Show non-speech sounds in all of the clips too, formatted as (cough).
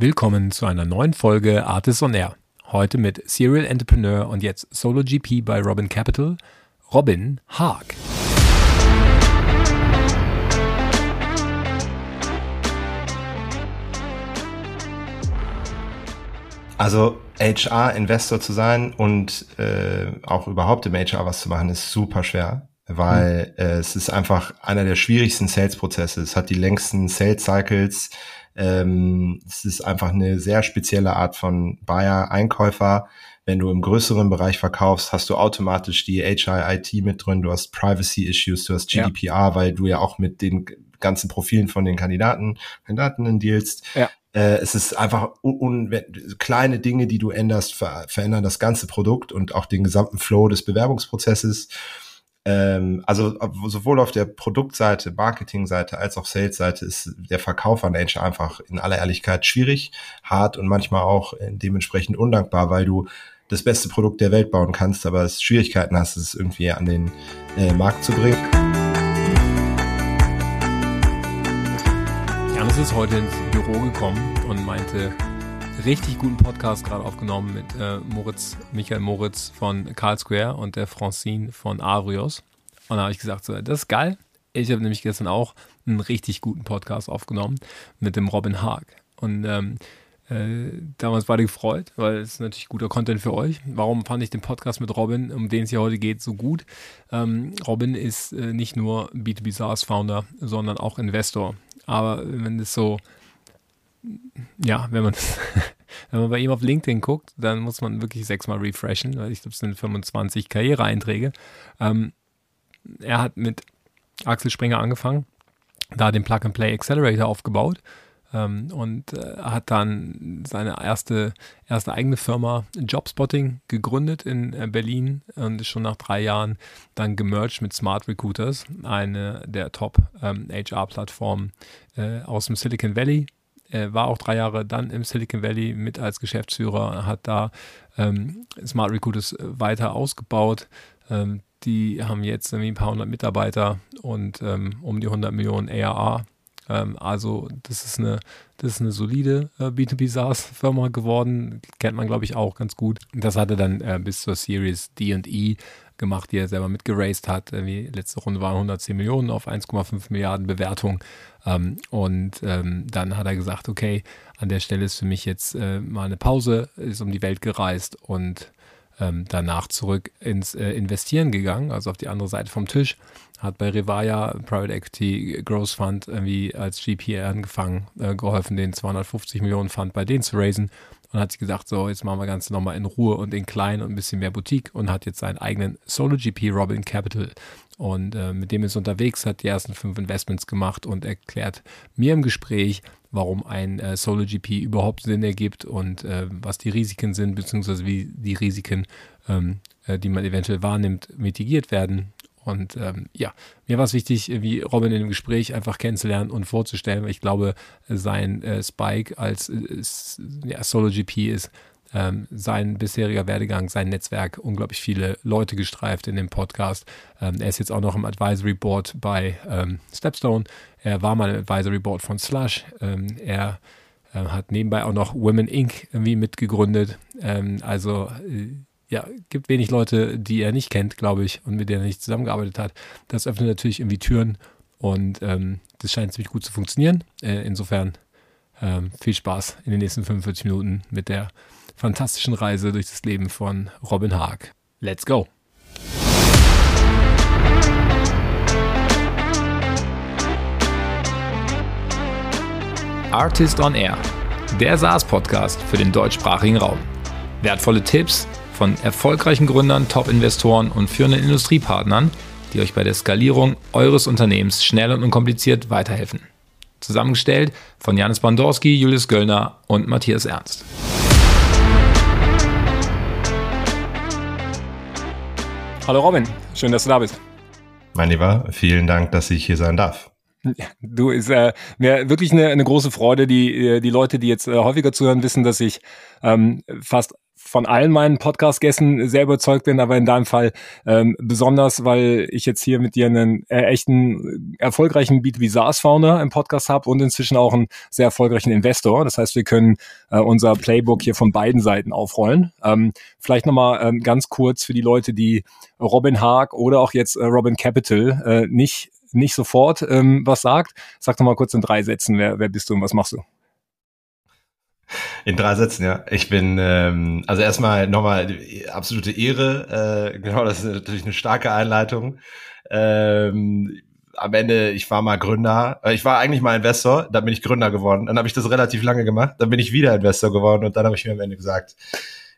Willkommen zu einer neuen Folge Artists on Air. Heute mit Serial Entrepreneur und jetzt Solo GP bei Robin Capital, Robin Haag. Also HR-Investor zu sein und äh, auch überhaupt im HR was zu machen, ist super schwer, weil mhm. äh, es ist einfach einer der schwierigsten Sales-Prozesse. Es hat die längsten Sales-Cycles. Ähm, es ist einfach eine sehr spezielle Art von Buyer-Einkäufer. Wenn du im größeren Bereich verkaufst, hast du automatisch die HR-IT mit drin, du hast Privacy-Issues, du hast GDPR, ja. weil du ja auch mit den ganzen Profilen von den Kandidaten, Kandidatinnen dealst. Ja. Äh, es ist einfach kleine Dinge, die du änderst, ver verändern das ganze Produkt und auch den gesamten Flow des Bewerbungsprozesses. Ähm, also sowohl auf der Produktseite, Marketingseite als auch Sales-Seite ist der Verkauf an HR einfach in aller Ehrlichkeit schwierig, hart und manchmal auch äh, dementsprechend undankbar, weil du das beste Produkt der Welt bauen kannst, aber es Schwierigkeiten hast, es irgendwie an den äh, Markt zu bringen. Janis ist heute ins Büro gekommen und meinte, richtig guten Podcast gerade aufgenommen mit äh, Moritz, Michael Moritz von Carl Square und der Francine von Arios. Und da habe ich gesagt, so, das ist geil. Ich habe nämlich gestern auch einen richtig guten Podcast aufgenommen mit dem Robin Haag. Und ähm, äh, damals beide gefreut, weil es natürlich guter Content für euch. Warum fand ich den Podcast mit Robin, um den es hier heute geht, so gut? Ähm, Robin ist äh, nicht nur B2B SaaS Founder, sondern auch Investor. Aber wenn es so, ja, wenn man, (laughs) wenn man bei ihm auf LinkedIn guckt, dann muss man wirklich sechsmal refreshen, weil ich glaube, es sind 25 Karriereeinträge. Ähm, er hat mit Axel Springer angefangen, da den Plug-and-Play Accelerator aufgebaut ähm, und äh, hat dann seine erste, erste eigene Firma Jobspotting gegründet in äh, Berlin und ist schon nach drei Jahren dann gemerged mit Smart Recruiters, eine der Top-HR-Plattformen ähm, äh, aus dem Silicon Valley. Er war auch drei Jahre dann im Silicon Valley mit als Geschäftsführer, hat da ähm, Smart Recruiters äh, weiter ausgebaut. Ähm, die haben jetzt irgendwie ein paar hundert Mitarbeiter und ähm, um die 100 Millionen ARA ähm, also das ist eine, das ist eine solide äh, B2B SaaS-Firma geworden. Kennt man, glaube ich, auch ganz gut. Das hatte dann äh, bis zur Series D&E gemacht, die er selber mitgeraced hat. Die letzte Runde waren 110 Millionen auf 1,5 Milliarden Bewertung. Ähm, und ähm, dann hat er gesagt, okay, an der Stelle ist für mich jetzt äh, mal eine Pause, ist um die Welt gereist und ähm, danach zurück ins äh, Investieren gegangen, also auf die andere Seite vom Tisch. Hat bei Revaya Private Equity Growth Fund irgendwie als GP angefangen, äh, geholfen, den 250 Millionen Fund bei denen zu raisen und hat sich gesagt, so, jetzt machen wir Ganze nochmal in Ruhe und in klein und ein bisschen mehr Boutique und hat jetzt seinen eigenen Solo GP Robin Capital. Und äh, mit dem ist unterwegs, hat die ersten fünf Investments gemacht und erklärt mir im Gespräch, warum ein äh, Solo GP überhaupt Sinn ergibt und äh, was die Risiken sind, beziehungsweise wie die Risiken, ähm, äh, die man eventuell wahrnimmt, mitigiert werden. Und ähm, ja, mir war es wichtig, wie Robin in dem Gespräch einfach kennenzulernen und vorzustellen, weil ich glaube, sein äh, Spike als äh, ja, Solo GP ist ähm, sein bisheriger Werdegang, sein Netzwerk, unglaublich viele Leute gestreift in dem Podcast. Ähm, er ist jetzt auch noch im Advisory Board bei ähm, Stepstone. Er war mal im Advisory Board von Slush. Ähm, er äh, hat nebenbei auch noch Women Inc. irgendwie mitgegründet. Ähm, also äh, ja, gibt wenig Leute, die er nicht kennt, glaube ich, und mit denen er nicht zusammengearbeitet hat. Das öffnet natürlich irgendwie Türen und ähm, das scheint ziemlich gut zu funktionieren. Äh, insofern viel Spaß in den nächsten 45 Minuten mit der fantastischen Reise durch das Leben von Robin Haag. Let's go! Artist on Air, der SaaS-Podcast für den deutschsprachigen Raum. Wertvolle Tipps von erfolgreichen Gründern, Top-Investoren und führenden Industriepartnern, die euch bei der Skalierung eures Unternehmens schnell und unkompliziert weiterhelfen. Zusammengestellt von Janis Bandorski, Julius Göllner und Matthias Ernst. Hallo Robin, schön, dass du da bist. Mein Lieber, vielen Dank, dass ich hier sein darf. Du ist äh, mir wirklich eine, eine große Freude. Die, äh, die Leute, die jetzt äh, häufiger zuhören, wissen, dass ich ähm, fast von allen meinen Podcast-Gästen sehr überzeugt bin, aber in deinem Fall ähm, besonders, weil ich jetzt hier mit dir einen äh, echten erfolgreichen B2B SaaS-Founder im Podcast habe und inzwischen auch einen sehr erfolgreichen Investor. Das heißt, wir können äh, unser Playbook hier von beiden Seiten aufrollen. Ähm, vielleicht nochmal ähm, ganz kurz für die Leute, die Robin Haag oder auch jetzt äh, Robin Capital äh, nicht nicht sofort ähm, was sagt. Sag doch mal kurz in drei Sätzen, wer, wer bist du und was machst du? In drei Sätzen, ja. Ich bin, ähm, also erstmal nochmal absolute Ehre. Äh, genau, das ist natürlich eine starke Einleitung. Ähm, am Ende, ich war mal Gründer. Äh, ich war eigentlich mal Investor, dann bin ich Gründer geworden. Dann habe ich das relativ lange gemacht. Dann bin ich wieder Investor geworden und dann habe ich mir am Ende gesagt,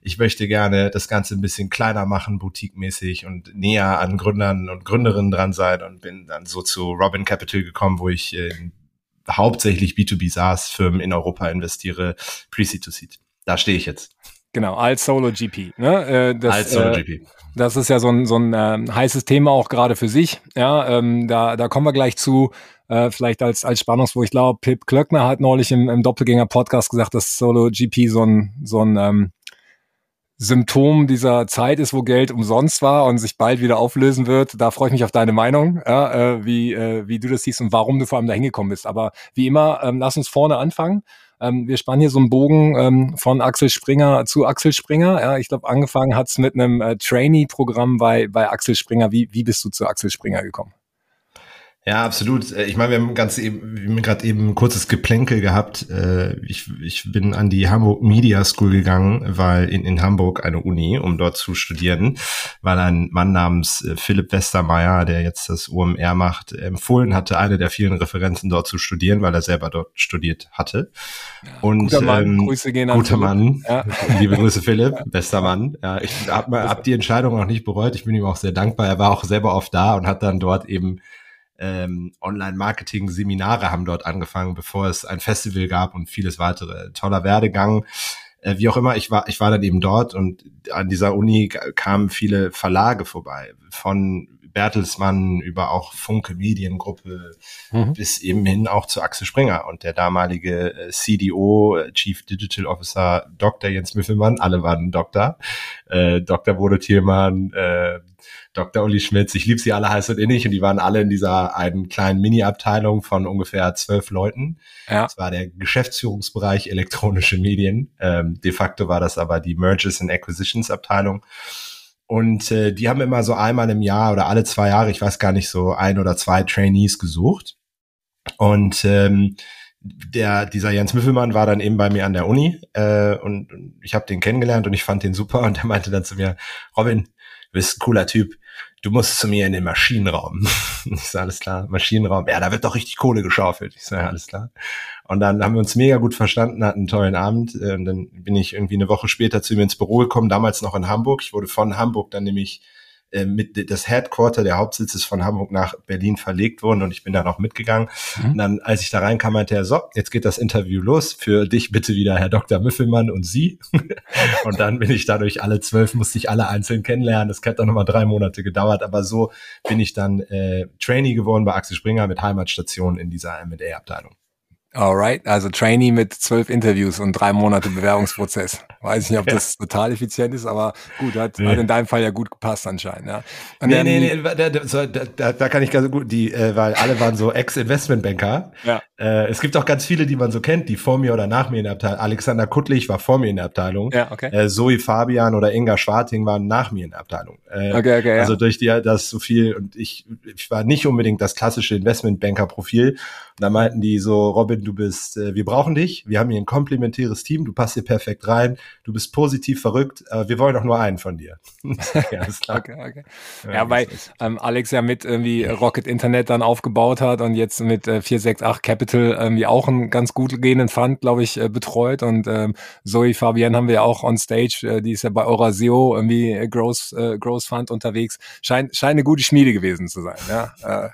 ich möchte gerne das Ganze ein bisschen kleiner machen, boutique-mäßig und näher an Gründern und Gründerinnen dran sein und bin dann so zu Robin Capital gekommen, wo ich in hauptsächlich B2B SaaS-Firmen in Europa investiere, Pre-Seed to Seed. Da stehe ich jetzt. Genau, als Solo GP. Ne? Äh, das, als Solo GP. Äh, das ist ja so ein, so ein äh, heißes Thema auch gerade für sich. Ja, ähm, da, da kommen wir gleich zu. Äh, vielleicht als, als Spannungswo. Ich glaube, Pip Klöckner hat neulich im, im Doppelgänger-Podcast gesagt, dass Solo GP so ein, so ein ähm, Symptom dieser Zeit ist, wo Geld umsonst war und sich bald wieder auflösen wird. Da freue ich mich auf deine Meinung, ja, äh, wie, äh, wie du das siehst und warum du vor allem da hingekommen bist. Aber wie immer, ähm, lass uns vorne anfangen. Ähm, wir spannen hier so einen Bogen ähm, von Axel Springer zu Axel Springer. Ja, ich glaube, angefangen hat's mit einem äh, Trainee-Programm bei, bei Axel Springer. Wie, wie bist du zu Axel Springer gekommen? Ja, absolut. Äh, ich meine, wir haben ganz eben, wir haben gerade eben ein kurzes Geplänkel gehabt. Äh, ich, ich bin an die Hamburg Media School gegangen, weil in, in Hamburg eine Uni, um dort zu studieren, weil ein Mann namens äh, Philipp Westermeier, der jetzt das OMR macht, empfohlen hatte, eine der vielen Referenzen dort zu studieren, weil er selber dort studiert hatte. Und guter Mann, ähm, Grüße gehen an guter Philipp. Mann, ja. (laughs) liebe Grüße Philipp, bester Mann. Ja, ich habe hab die Entscheidung auch nicht bereut. Ich bin ihm auch sehr dankbar. Er war auch selber oft da und hat dann dort eben ähm, Online-Marketing-Seminare haben dort angefangen, bevor es ein Festival gab und vieles weitere. Toller Werdegang. Äh, wie auch immer, ich war, ich war dann eben dort und an dieser Uni kamen viele Verlage vorbei. Von Bertelsmann über auch Funke Mediengruppe mhm. bis eben hin auch zu Axel Springer und der damalige äh, CDO, äh, Chief Digital Officer Dr. Jens Müffelmann, alle waren Doktor, äh, Dr. Bodo Thielmann, äh, Dr. Uli Schmitz, ich liebe sie alle heiß und innig und die waren alle in dieser einen kleinen Mini-Abteilung von ungefähr zwölf Leuten. Ja. Das war der Geschäftsführungsbereich elektronische Medien. Ähm, de facto war das aber die Mergers and Acquisitions Abteilung. Und äh, die haben immer so einmal im Jahr oder alle zwei Jahre, ich weiß gar nicht, so ein oder zwei Trainees gesucht. Und ähm, der dieser Jens Müffelmann war dann eben bei mir an der Uni äh, und, und ich habe den kennengelernt und ich fand den super und er meinte dann zu mir, Robin, du bist ein cooler Typ. Du musst zu mir in den Maschinenraum. (laughs) ich sage, alles klar, Maschinenraum. Ja, da wird doch richtig Kohle geschaufelt. Ich sage, alles klar. Und dann haben wir uns mega gut verstanden, hatten einen tollen Abend. Äh, und dann bin ich irgendwie eine Woche später zu ihm ins Büro gekommen, damals noch in Hamburg. Ich wurde von Hamburg dann nämlich äh, mit das Headquarter, der Hauptsitz ist von Hamburg nach Berlin verlegt worden und ich bin da noch mitgegangen. Mhm. Und dann, als ich da reinkam, meinte er, so, jetzt geht das Interview los. Für dich bitte wieder Herr Dr. Müffelmann und Sie. (laughs) und dann bin ich dadurch alle zwölf, musste ich alle einzeln kennenlernen. Das hat dann nochmal drei Monate gedauert, aber so bin ich dann äh, Trainee geworden bei Axel Springer mit Heimatstation in dieser M&A-Abteilung. Alright, also Trainee mit zwölf Interviews und drei Monate Bewerbungsprozess. Weiß ich nicht, ob das total effizient ist, aber gut, hat, nee. hat in deinem Fall ja gut gepasst anscheinend. Ja. Und nee, nee, nee, da, da, da, kann ich ganz gut, die, äh, weil alle waren so Ex-Investmentbanker. Ja. Äh, es gibt auch ganz viele, die man so kennt, die vor mir oder nach mir in der Abteilung. Alexander Kuttlich war vor mir in der Abteilung. Ja, okay. Äh, Zoe Fabian oder Inga Schwarting waren nach mir in der Abteilung. Äh, okay, okay, also ja. durch die, das so viel und ich, ich war nicht unbedingt das klassische Investmentbanker-Profil. Da meinten die so, Robin, du bist, äh, wir brauchen dich, wir haben hier ein komplementäres Team, du passt hier perfekt rein, du bist positiv verrückt, äh, wir wollen doch nur einen von dir. (laughs) ja, ist klar. okay, okay. Ja, ja weil ähm, Alex ja mit irgendwie Rocket Internet dann aufgebaut hat und jetzt mit äh, 468 Capital irgendwie auch einen ganz gut gehenden Fund, glaube ich, äh, betreut und ähm, Zoe Fabienne haben wir ja auch on stage, äh, die ist ja bei Euraseo irgendwie äh, Growth, äh, Growth Fund unterwegs, scheint, scheint eine gute Schmiede gewesen zu sein. Ja, äh,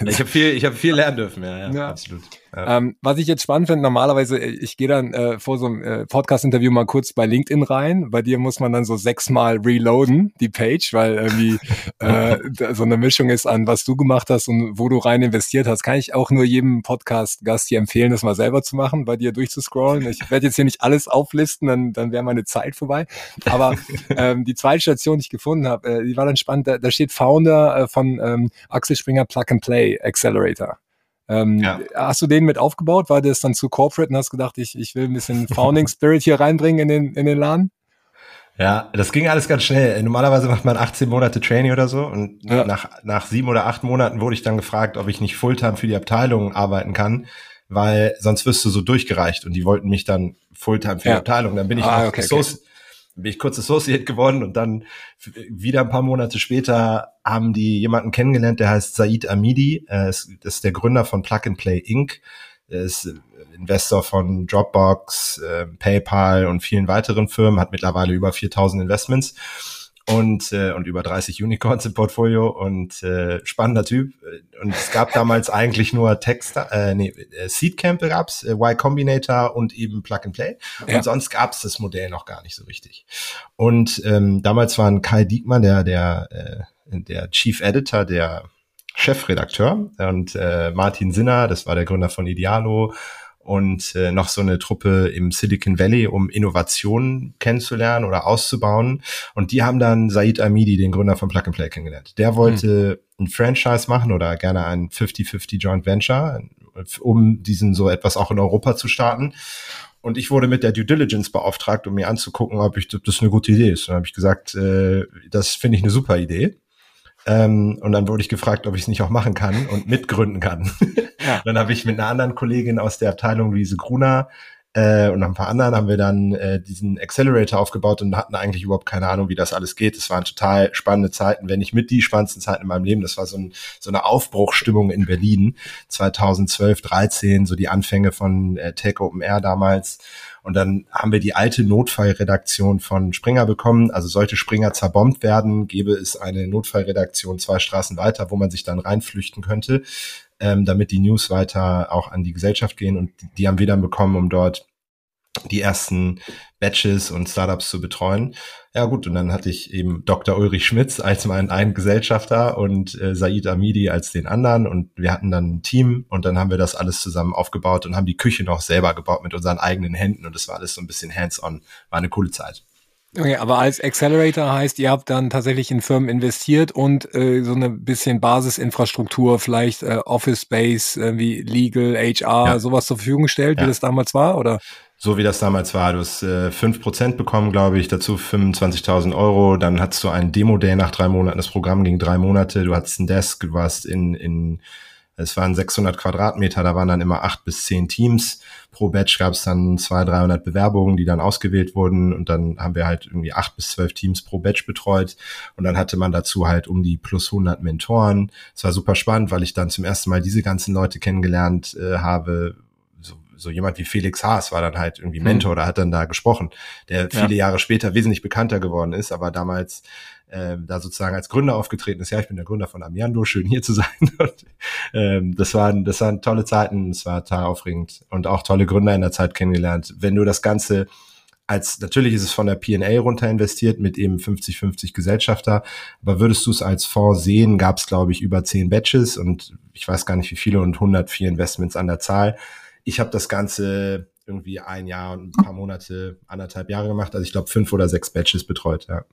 (laughs) ich habe viel, ich habe viel lernen dürfen, ja, ja, ja. absolut. Ja. Ähm, was ich jetzt spannend finde, normalerweise, äh, ich gehe dann äh, vor so einem äh, Podcast-Interview mal kurz bei LinkedIn rein. Bei dir muss man dann so sechsmal reloaden, die Page, weil irgendwie (laughs) äh, so eine Mischung ist an, was du gemacht hast und wo du rein investiert hast. Kann ich auch nur jedem Podcast-Gast hier empfehlen, das mal selber zu machen, bei dir durchzuscrollen. Ich werde jetzt hier nicht alles auflisten, dann, dann wäre meine Zeit vorbei. Aber (laughs) ähm, die zweite Station, die ich gefunden habe, äh, die war dann spannend. Da, da steht Founder äh, von ähm, Axel Springer Plug and Play Accelerator. Ähm, ja. Hast du den mit aufgebaut? War das dann zu corporate und hast gedacht, ich, ich will ein bisschen Founding Spirit hier reinbringen in den, in den Laden? Ja, das ging alles ganz schnell. Normalerweise macht man 18 Monate Training oder so und ja. nach, nach sieben oder acht Monaten wurde ich dann gefragt, ob ich nicht Fulltime für die Abteilung arbeiten kann, weil sonst wirst du so durchgereicht und die wollten mich dann Fulltime für ja. die Abteilung. Dann bin ich ah, okay, okay bin ich kurz Associate geworden und dann wieder ein paar Monate später haben die jemanden kennengelernt, der heißt Said Amidi, das ist der Gründer von Plug and Play Inc. Er ist äh, Investor von Dropbox, äh, PayPal und vielen weiteren Firmen, hat mittlerweile über 4000 Investments und, äh, und über 30 Unicorns im Portfolio und äh, spannender Typ. Und es gab damals (laughs) eigentlich nur Text, äh, nee, äh, Seedcamp gab's, äh, Y Combinator und eben Plug and Play. Ja. Und sonst gab's das Modell noch gar nicht so richtig. Und ähm, damals waren Kai Diekmann, der, der, äh, der Chief Editor, der Chefredakteur und äh, Martin Sinner, das war der Gründer von Idealo und äh, noch so eine Truppe im Silicon Valley, um Innovationen kennenzulernen oder auszubauen. Und die haben dann Said Amidi, den Gründer von Plug and Play, kennengelernt. Der wollte mhm. ein Franchise machen oder gerne ein 50-50 Joint Venture, um diesen so etwas auch in Europa zu starten. Und ich wurde mit der Due Diligence beauftragt, um mir anzugucken, ob ich ob das eine gute Idee ist. Und dann habe ich gesagt, äh, das finde ich eine super Idee. Ähm, und dann wurde ich gefragt, ob ich es nicht auch machen kann und mitgründen kann. (laughs) Ja. dann habe ich mit einer anderen Kollegin aus der Abteilung, Luise Gruner, äh, und ein paar anderen haben wir dann äh, diesen Accelerator aufgebaut und hatten eigentlich überhaupt keine Ahnung, wie das alles geht. Es waren total spannende Zeiten, wenn nicht mit die spannendsten Zeiten in meinem Leben. Das war so, ein, so eine Aufbruchstimmung in Berlin 2012, 13, so die Anfänge von äh, Take Open Air damals. Und dann haben wir die alte Notfallredaktion von Springer bekommen. Also sollte Springer zerbombt werden, gäbe es eine Notfallredaktion zwei Straßen weiter, wo man sich dann reinflüchten könnte, ähm, damit die News weiter auch an die Gesellschaft gehen. Und die haben wir dann bekommen, um dort die ersten Batches und Startups zu betreuen. Ja gut, und dann hatte ich eben Dr. Ulrich Schmitz als meinen einen Gesellschafter und äh, Said Amidi als den anderen und wir hatten dann ein Team und dann haben wir das alles zusammen aufgebaut und haben die Küche noch selber gebaut mit unseren eigenen Händen und das war alles so ein bisschen hands-on. War eine coole Zeit. Okay, aber als Accelerator heißt, ihr habt dann tatsächlich in Firmen investiert und äh, so eine bisschen Basisinfrastruktur, vielleicht äh, Office Space, äh, wie Legal, HR, ja. sowas zur Verfügung gestellt, ja. wie das damals war, oder? so wie das damals war. Du hast äh, 5% bekommen, glaube ich, dazu 25.000 Euro. Dann hattest du einen Demo-Day nach drei Monaten. Das Programm ging drei Monate. Du hattest ein Desk, du warst in, in es waren 600 Quadratmeter, da waren dann immer acht bis zehn Teams. Pro Batch gab es dann 200, 300 Bewerbungen, die dann ausgewählt wurden und dann haben wir halt irgendwie acht bis zwölf Teams pro Batch betreut und dann hatte man dazu halt um die plus 100 Mentoren. Es war super spannend, weil ich dann zum ersten Mal diese ganzen Leute kennengelernt äh, habe, so jemand wie Felix Haas war dann halt irgendwie mhm. Mentor mhm. oder hat dann da gesprochen, der viele ja. Jahre später wesentlich bekannter geworden ist, aber damals äh, da sozusagen als Gründer aufgetreten ist. Ja, ich bin der Gründer von Amiando, schön hier zu sein. (laughs) Und, ähm, das waren das waren tolle Zeiten, es war total aufregend und auch tolle Gründer in der Zeit kennengelernt. Wenn du das Ganze als natürlich ist es von der P&A runter investiert mit eben 50-50 Gesellschafter, aber würdest du es als Fonds sehen, gab es glaube ich über zehn Batches und ich weiß gar nicht wie viele und 104 Investments an der Zahl. Ich habe das Ganze irgendwie ein Jahr und ein paar Monate, anderthalb Jahre gemacht. Also ich glaube fünf oder sechs Batches betreut, ja.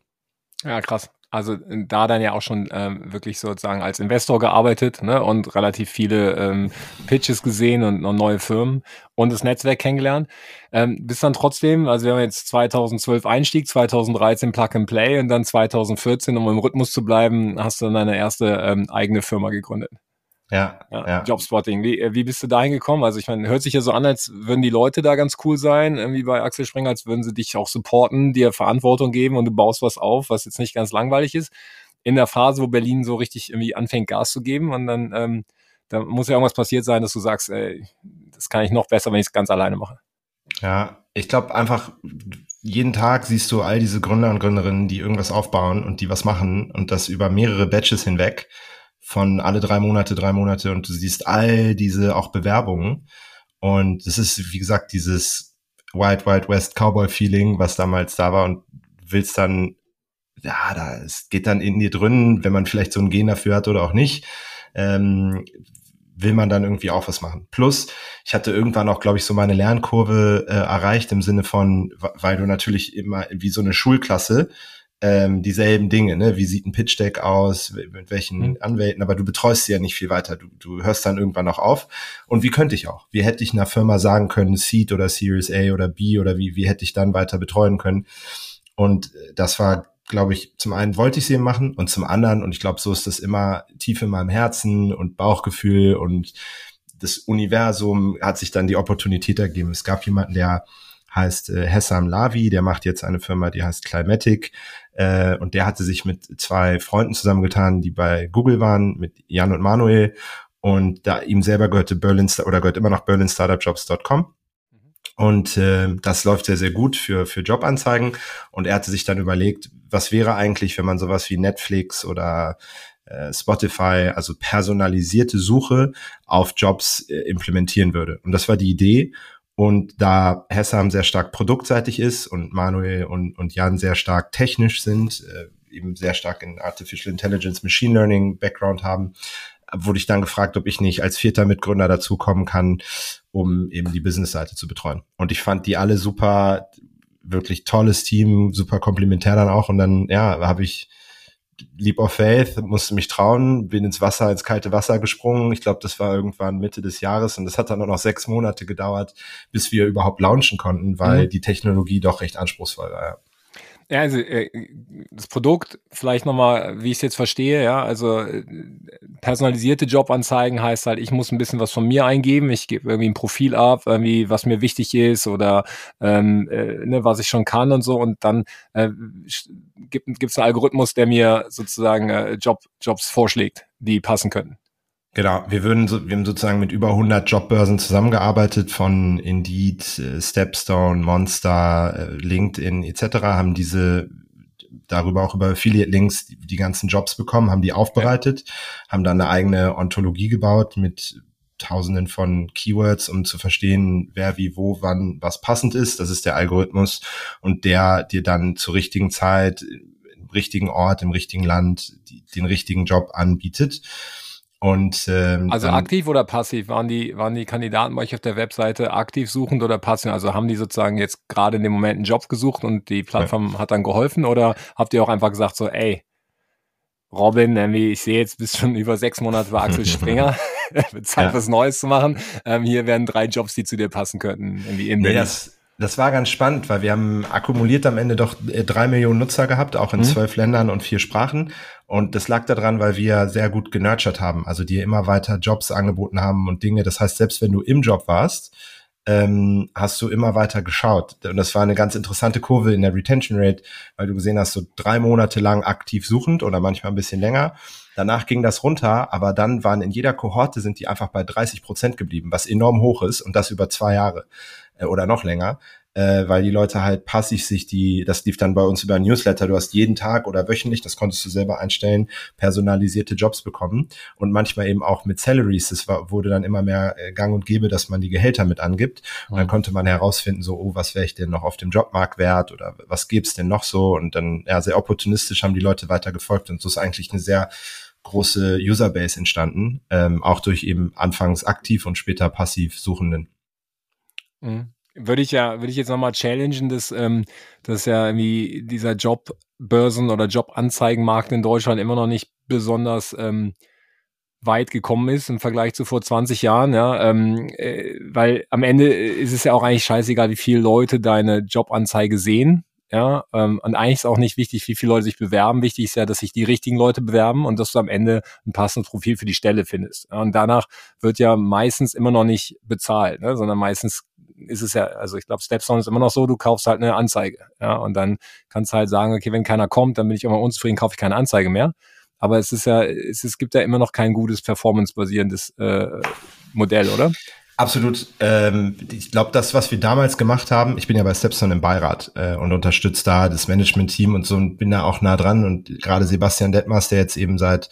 Ja, krass. Also da dann ja auch schon ähm, wirklich sozusagen als Investor gearbeitet ne, und relativ viele ähm, Pitches gesehen und noch neue Firmen und das Netzwerk kennengelernt. Ähm, bis dann trotzdem, also wir haben jetzt 2012 Einstieg, 2013 Plug and Play und dann 2014, um im Rhythmus zu bleiben, hast du dann deine erste ähm, eigene Firma gegründet. Ja, ja, ja. Jobspotting. Wie, äh, wie bist du da hingekommen? Also ich meine, hört sich ja so an, als würden die Leute da ganz cool sein, irgendwie bei Axel Springer, als würden sie dich auch supporten, dir Verantwortung geben und du baust was auf, was jetzt nicht ganz langweilig ist. In der Phase, wo Berlin so richtig irgendwie anfängt, Gas zu geben und dann, ähm, da muss ja irgendwas passiert sein, dass du sagst, ey, das kann ich noch besser, wenn ich es ganz alleine mache. Ja, ich glaube einfach, jeden Tag siehst du all diese Gründer und Gründerinnen, die irgendwas aufbauen und die was machen und das über mehrere Batches hinweg von alle drei Monate, drei Monate und du siehst all diese auch Bewerbungen. Und das ist, wie gesagt, dieses Wild Wild West Cowboy Feeling, was damals da war und willst dann, ja, da, es geht dann in dir drin, wenn man vielleicht so ein Gen dafür hat oder auch nicht, ähm, will man dann irgendwie auch was machen. Plus, ich hatte irgendwann auch, glaube ich, so meine Lernkurve äh, erreicht im Sinne von, weil du natürlich immer wie so eine Schulklasse ähm, dieselben Dinge, ne? Wie sieht ein Pitch Deck aus, mit welchen mhm. Anwälten, aber du betreust sie ja nicht viel weiter. Du, du hörst dann irgendwann noch auf. Und wie könnte ich auch? Wie hätte ich einer Firma sagen können, Seed oder Series A oder B oder wie, wie hätte ich dann weiter betreuen können? Und äh, das war, glaube ich, zum einen wollte ich sie machen und zum anderen, und ich glaube, so ist das immer tief in meinem Herzen und Bauchgefühl und das Universum hat sich dann die Opportunität ergeben. Es gab jemanden, der heißt äh, Hessam Lavi, der macht jetzt eine Firma, die heißt Climatic äh, und der hatte sich mit zwei Freunden zusammengetan, die bei Google waren, mit Jan und Manuel und da ihm selber gehörte Berlin oder gehört immer noch berlinstartupjobs.com und äh, das läuft sehr, sehr gut für, für Jobanzeigen. Und er hatte sich dann überlegt, was wäre eigentlich, wenn man sowas wie Netflix oder äh, Spotify, also personalisierte Suche auf Jobs äh, implementieren würde. Und das war die Idee. Und da Hessam sehr stark produktseitig ist und Manuel und, und Jan sehr stark technisch sind, äh, eben sehr stark in Artificial Intelligence, Machine Learning Background haben, wurde ich dann gefragt, ob ich nicht als vierter Mitgründer dazukommen kann, um eben die Business-Seite zu betreuen. Und ich fand die alle super, wirklich tolles Team, super komplementär dann auch. Und dann, ja, habe ich Leap of Faith, musste mich trauen, bin ins Wasser, ins kalte Wasser gesprungen. Ich glaube, das war irgendwann Mitte des Jahres und das hat dann auch noch sechs Monate gedauert, bis wir überhaupt launchen konnten, weil mhm. die Technologie doch recht anspruchsvoll war. Ja. Also äh, das Produkt, vielleicht nochmal, wie ich es jetzt verstehe, ja, also äh, personalisierte Jobanzeigen heißt halt, ich muss ein bisschen was von mir eingeben, ich gebe irgendwie ein Profil ab, irgendwie, was mir wichtig ist oder ähm, äh, ne, was ich schon kann und so und dann äh, gibt es einen Algorithmus, der mir sozusagen äh, Job, Jobs vorschlägt, die passen könnten. Genau, wir würden so, wir haben sozusagen mit über 100 Jobbörsen zusammengearbeitet von Indeed, äh, Stepstone, Monster, äh, LinkedIn etc. haben diese darüber auch über Affiliate-Links die, die, ganzen Jobs bekommen, haben die aufbereitet, ja. haben dann eine eigene Ontologie gebaut mit Tausenden von Keywords, um zu verstehen, wer wie wo wann was passend ist. Das ist der Algorithmus und der dir dann zur richtigen Zeit, im richtigen Ort, im richtigen Land die, den richtigen Job anbietet. Und, ähm, also aktiv oder passiv? Waren die, waren die Kandidaten bei euch auf der Webseite aktiv suchend oder passiv? Also haben die sozusagen jetzt gerade in dem Moment einen Job gesucht und die Plattform ja. hat dann geholfen oder habt ihr auch einfach gesagt so, ey, Robin, ich sehe jetzt bist schon über sechs Monate bei Axel Springer, (laughs) (laughs) Zeit ja. was Neues zu machen. Ähm, hier wären drei Jobs, die zu dir passen könnten. Irgendwie in nee, das, das war ganz spannend, weil wir haben akkumuliert am Ende doch äh, drei Millionen Nutzer gehabt, auch in mhm. zwölf Ländern und vier Sprachen. Und das lag daran, weil wir sehr gut genurtured haben, also dir immer weiter Jobs angeboten haben und Dinge. Das heißt, selbst wenn du im Job warst, ähm, hast du immer weiter geschaut. Und das war eine ganz interessante Kurve in der Retention Rate, weil du gesehen hast, so drei Monate lang aktiv suchend oder manchmal ein bisschen länger. Danach ging das runter, aber dann waren in jeder Kohorte sind die einfach bei 30 Prozent geblieben, was enorm hoch ist und das über zwei Jahre äh, oder noch länger, äh, weil die Leute halt passiv sich die, das lief dann bei uns über ein Newsletter, du hast jeden Tag oder wöchentlich, das konntest du selber einstellen, personalisierte Jobs bekommen und manchmal eben auch mit Salaries, das war, wurde dann immer mehr äh, gang und gäbe, dass man die Gehälter mit angibt. Und dann konnte man herausfinden, so, oh, was wäre ich denn noch auf dem Jobmarkt wert oder was gibt's denn noch so? Und dann, ja, sehr opportunistisch haben die Leute weiter gefolgt und so ist eigentlich eine sehr große Userbase entstanden, ähm, auch durch eben anfangs aktiv und später passiv Suchenden. Mhm. Würde ich ja, würde ich jetzt nochmal challengen, dass, ähm, dass ja irgendwie dieser Jobbörsen- oder Jobanzeigenmarkt in Deutschland immer noch nicht besonders ähm, weit gekommen ist im Vergleich zu vor 20 Jahren, ja, ähm, äh, weil am Ende ist es ja auch eigentlich scheißegal, wie viele Leute deine Jobanzeige sehen, ja, ähm, und eigentlich ist auch nicht wichtig, wie viele Leute sich bewerben. Wichtig ist ja, dass sich die richtigen Leute bewerben und dass du am Ende ein passendes Profil für die Stelle findest. Ja, und danach wird ja meistens immer noch nicht bezahlt, ne, sondern meistens ist es ja, also ich glaube, Stepstone ist immer noch so, du kaufst halt eine Anzeige. Ja, und dann kannst du halt sagen, okay, wenn keiner kommt, dann bin ich immer unzufrieden, kaufe ich keine Anzeige mehr. Aber es ist ja, es, es gibt ja immer noch kein gutes performance-basierendes äh, Modell, oder? Absolut. Ähm, ich glaube, das, was wir damals gemacht haben, ich bin ja bei Stepstone im Beirat äh, und unterstütze da das Management-Team und so und bin da auch nah dran. Und gerade Sebastian Detmers, der jetzt eben seit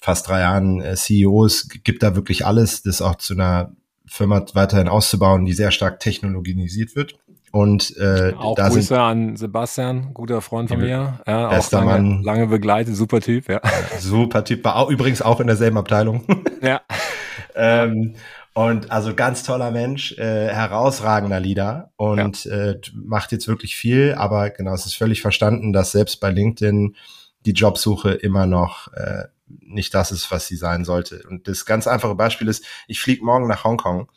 fast drei Jahren äh, CEO ist, gibt da wirklich alles, das auch zu einer Firma weiterhin auszubauen, die sehr stark technologisiert wird. Und äh, auch da Grüße sind an Sebastian, guter Freund von mir. Ja, auch lange, Mann. lange begleitet, super Typ, ja. (laughs) super Typ, war auch, übrigens auch in derselben Abteilung. (laughs) Ja. (laughs) ähm, und also ganz toller Mensch, äh, herausragender Leader und äh, macht jetzt wirklich viel, aber genau, es ist völlig verstanden, dass selbst bei LinkedIn die Jobsuche immer noch äh, nicht das ist, was sie sein sollte. Und das ganz einfache Beispiel ist, ich fliege morgen nach Hongkong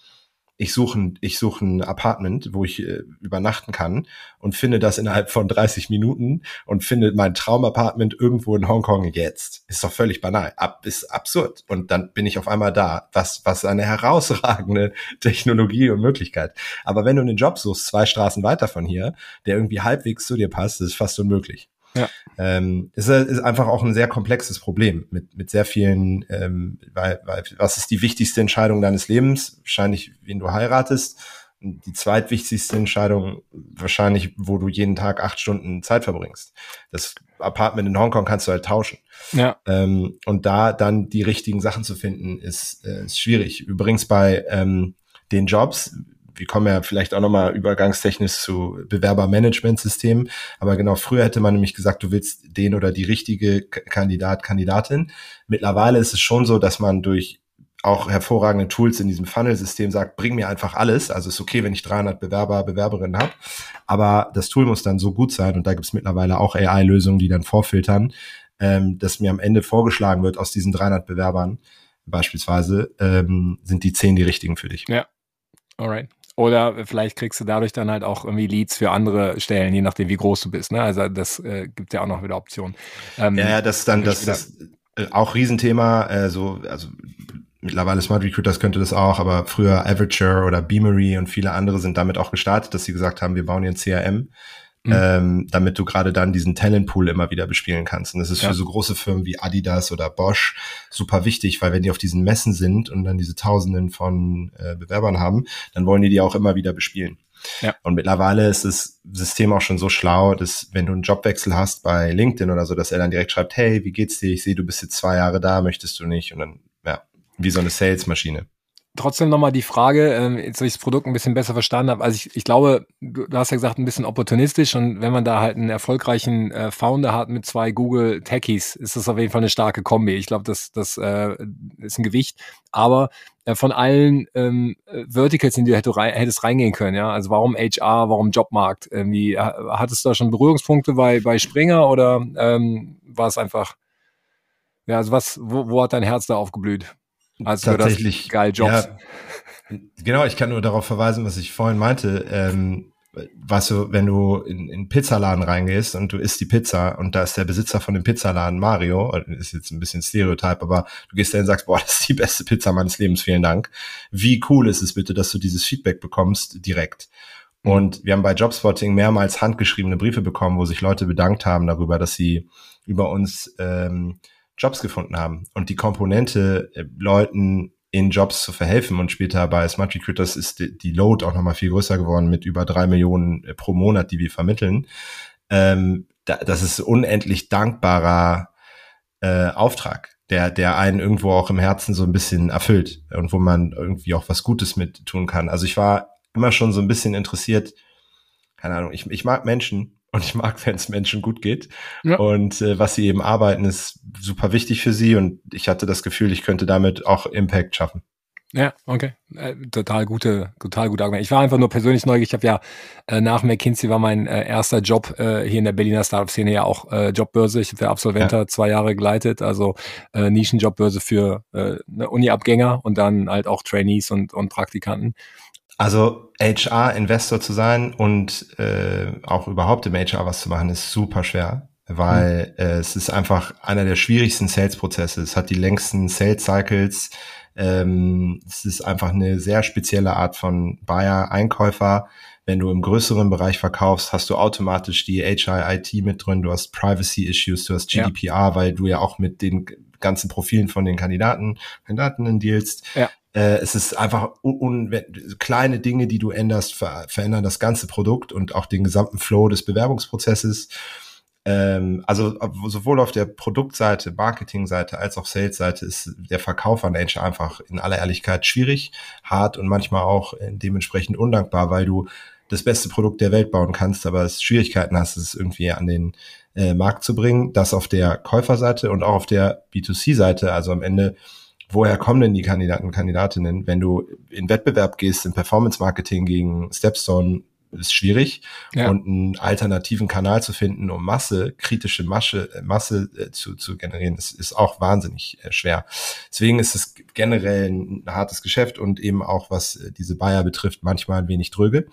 ich suche ein, ich suche ein Apartment, wo ich äh, übernachten kann und finde das innerhalb von 30 Minuten und finde mein Traumapartment irgendwo in Hongkong jetzt. Ist doch völlig banal. Ab, ist absurd. Und dann bin ich auf einmal da. Was, was eine herausragende (laughs) Technologie und Möglichkeit. Aber wenn du einen Job suchst, zwei Straßen weiter von hier, der irgendwie halbwegs zu dir passt, ist fast unmöglich. Ja. Ähm, ist, ist einfach auch ein sehr komplexes Problem mit, mit sehr vielen, ähm, weil, weil was ist die wichtigste Entscheidung deines Lebens? Wahrscheinlich, wen du heiratest. Die zweitwichtigste Entscheidung wahrscheinlich, wo du jeden Tag acht Stunden Zeit verbringst. Das Apartment in Hongkong kannst du halt tauschen. Ja. Ähm, und da dann die richtigen Sachen zu finden, ist, äh, ist schwierig. Übrigens bei ähm, den Jobs, wir kommen ja vielleicht auch nochmal übergangstechnisch zu Bewerbermanagementsystemen, aber genau, früher hätte man nämlich gesagt, du willst den oder die richtige Kandidat, Kandidatin. Mittlerweile ist es schon so, dass man durch auch hervorragende Tools in diesem Funnel-System sagt, bring mir einfach alles. Also ist okay, wenn ich 300 Bewerber, Bewerberinnen habe, aber das Tool muss dann so gut sein und da gibt es mittlerweile auch AI-Lösungen, die dann vorfiltern, ähm, dass mir am Ende vorgeschlagen wird aus diesen 300 Bewerbern beispielsweise, ähm, sind die 10 die richtigen für dich. Ja, alright. Oder vielleicht kriegst du dadurch dann halt auch irgendwie Leads für andere Stellen, je nachdem, wie groß du bist. Ne? Also das äh, gibt ja auch noch wieder Optionen. Ähm, ja, ja, das ist dann das, das äh, auch Riesenthema. Äh, so, also mittlerweile Smart Recruiters könnte das auch, aber früher Avature oder Beamery und viele andere sind damit auch gestartet, dass sie gesagt haben, wir bauen hier ein CRM mhm. ähm, damit du gerade dann diesen Talentpool immer wieder bespielen kannst. Und das ist ja. für so große Firmen wie Adidas oder Bosch super wichtig, weil wenn die auf diesen Messen sind und dann diese Tausenden von äh, Bewerbern haben, dann wollen die die auch immer wieder bespielen. Ja. Und mittlerweile ist das System auch schon so schlau, dass wenn du einen Jobwechsel hast bei LinkedIn oder so, dass er dann direkt schreibt, hey, wie geht's dir? Ich sehe, du bist jetzt zwei Jahre da, möchtest du nicht? Und dann, ja, wie so eine Salesmaschine trotzdem nochmal die Frage, ähm, jetzt, dass ich das Produkt ein bisschen besser verstanden habe. Also ich, ich glaube, du, du hast ja gesagt, ein bisschen opportunistisch und wenn man da halt einen erfolgreichen äh, Founder hat mit zwei Google Techies, ist das auf jeden Fall eine starke Kombi. Ich glaube, das, das äh, ist ein Gewicht. Aber äh, von allen ähm, Verticals, in die du hätte rein, hättest reingehen können, ja. Also warum HR, warum Jobmarkt? Irgendwie, hattest du da schon Berührungspunkte bei, bei Springer oder ähm, war es einfach, ja, also was, wo, wo hat dein Herz da aufgeblüht? Also tatsächlich geil Jobs. Ja, genau, ich kann nur darauf verweisen, was ich vorhin meinte. Ähm, weißt du, wenn du in, in Pizzaladen reingehst und du isst die Pizza und da ist der Besitzer von dem Pizzaladen Mario, ist jetzt ein bisschen Stereotyp, aber du gehst da und sagst, boah, das ist die beste Pizza meines Lebens, vielen Dank. Wie cool ist es bitte, dass du dieses Feedback bekommst direkt? Mhm. Und wir haben bei Jobspotting mehrmals handgeschriebene Briefe bekommen, wo sich Leute bedankt haben darüber, dass sie über uns ähm, Jobs gefunden haben. Und die Komponente, äh, Leuten in Jobs zu verhelfen und später bei Smart Recruiters ist die, die Load auch nochmal viel größer geworden mit über drei Millionen äh, pro Monat, die wir vermitteln. Ähm, da, das ist unendlich dankbarer äh, Auftrag, der, der einen irgendwo auch im Herzen so ein bisschen erfüllt und wo man irgendwie auch was Gutes mit tun kann. Also ich war immer schon so ein bisschen interessiert, keine Ahnung, ich, ich mag Menschen und ich mag, wenn es Menschen gut geht. Ja. Und äh, was sie eben arbeiten, ist super wichtig für sie. Und ich hatte das Gefühl, ich könnte damit auch Impact schaffen. Ja, okay. Äh, total gute, total gute Argument. Ich war einfach nur persönlich neugierig. Ich habe ja äh, nach McKinsey war mein äh, erster Job äh, hier in der Berliner Startup-Szene ja auch äh, Jobbörse. Ich habe der Absolventer ja. zwei Jahre geleitet, also äh, Nischenjobbörse für äh, ne, Uni-Abgänger und dann halt auch Trainees und, und Praktikanten. Also HR-Investor zu sein und äh, auch überhaupt im HR was zu machen, ist super schwer, weil mhm. äh, es ist einfach einer der schwierigsten Sales-Prozesse. Es hat die längsten Sales-Cycles. Ähm, es ist einfach eine sehr spezielle Art von Buyer-Einkäufer. Wenn du im größeren Bereich verkaufst, hast du automatisch die HR-IT mit drin, du hast Privacy-Issues, du hast GDPR, ja. weil du ja auch mit den ganzen Profilen von den Kandidaten, Kandidatinnen dealst. Ja. Äh, es ist einfach kleine Dinge, die du änderst, ver verändern das ganze Produkt und auch den gesamten Flow des Bewerbungsprozesses. Ähm, also sowohl auf der Produktseite, Marketingseite als auch Salesseite ist der Verkauf an HR einfach in aller Ehrlichkeit schwierig, hart und manchmal auch dementsprechend undankbar, weil du das beste Produkt der Welt bauen kannst, aber es Schwierigkeiten hast, es irgendwie an den äh, Markt zu bringen. Das auf der Käuferseite und auch auf der B2C-Seite, also am Ende woher kommen denn die Kandidaten und Kandidatinnen? Wenn du in Wettbewerb gehst, im Performance Marketing gegen Stepstone, ist schwierig ja. und einen alternativen Kanal zu finden, um Masse, kritische Masse, Masse äh, zu, zu generieren, ist, ist auch wahnsinnig äh, schwer. Deswegen ist es generell ein hartes Geschäft und eben auch was äh, diese Buyer betrifft, manchmal ein wenig dröge.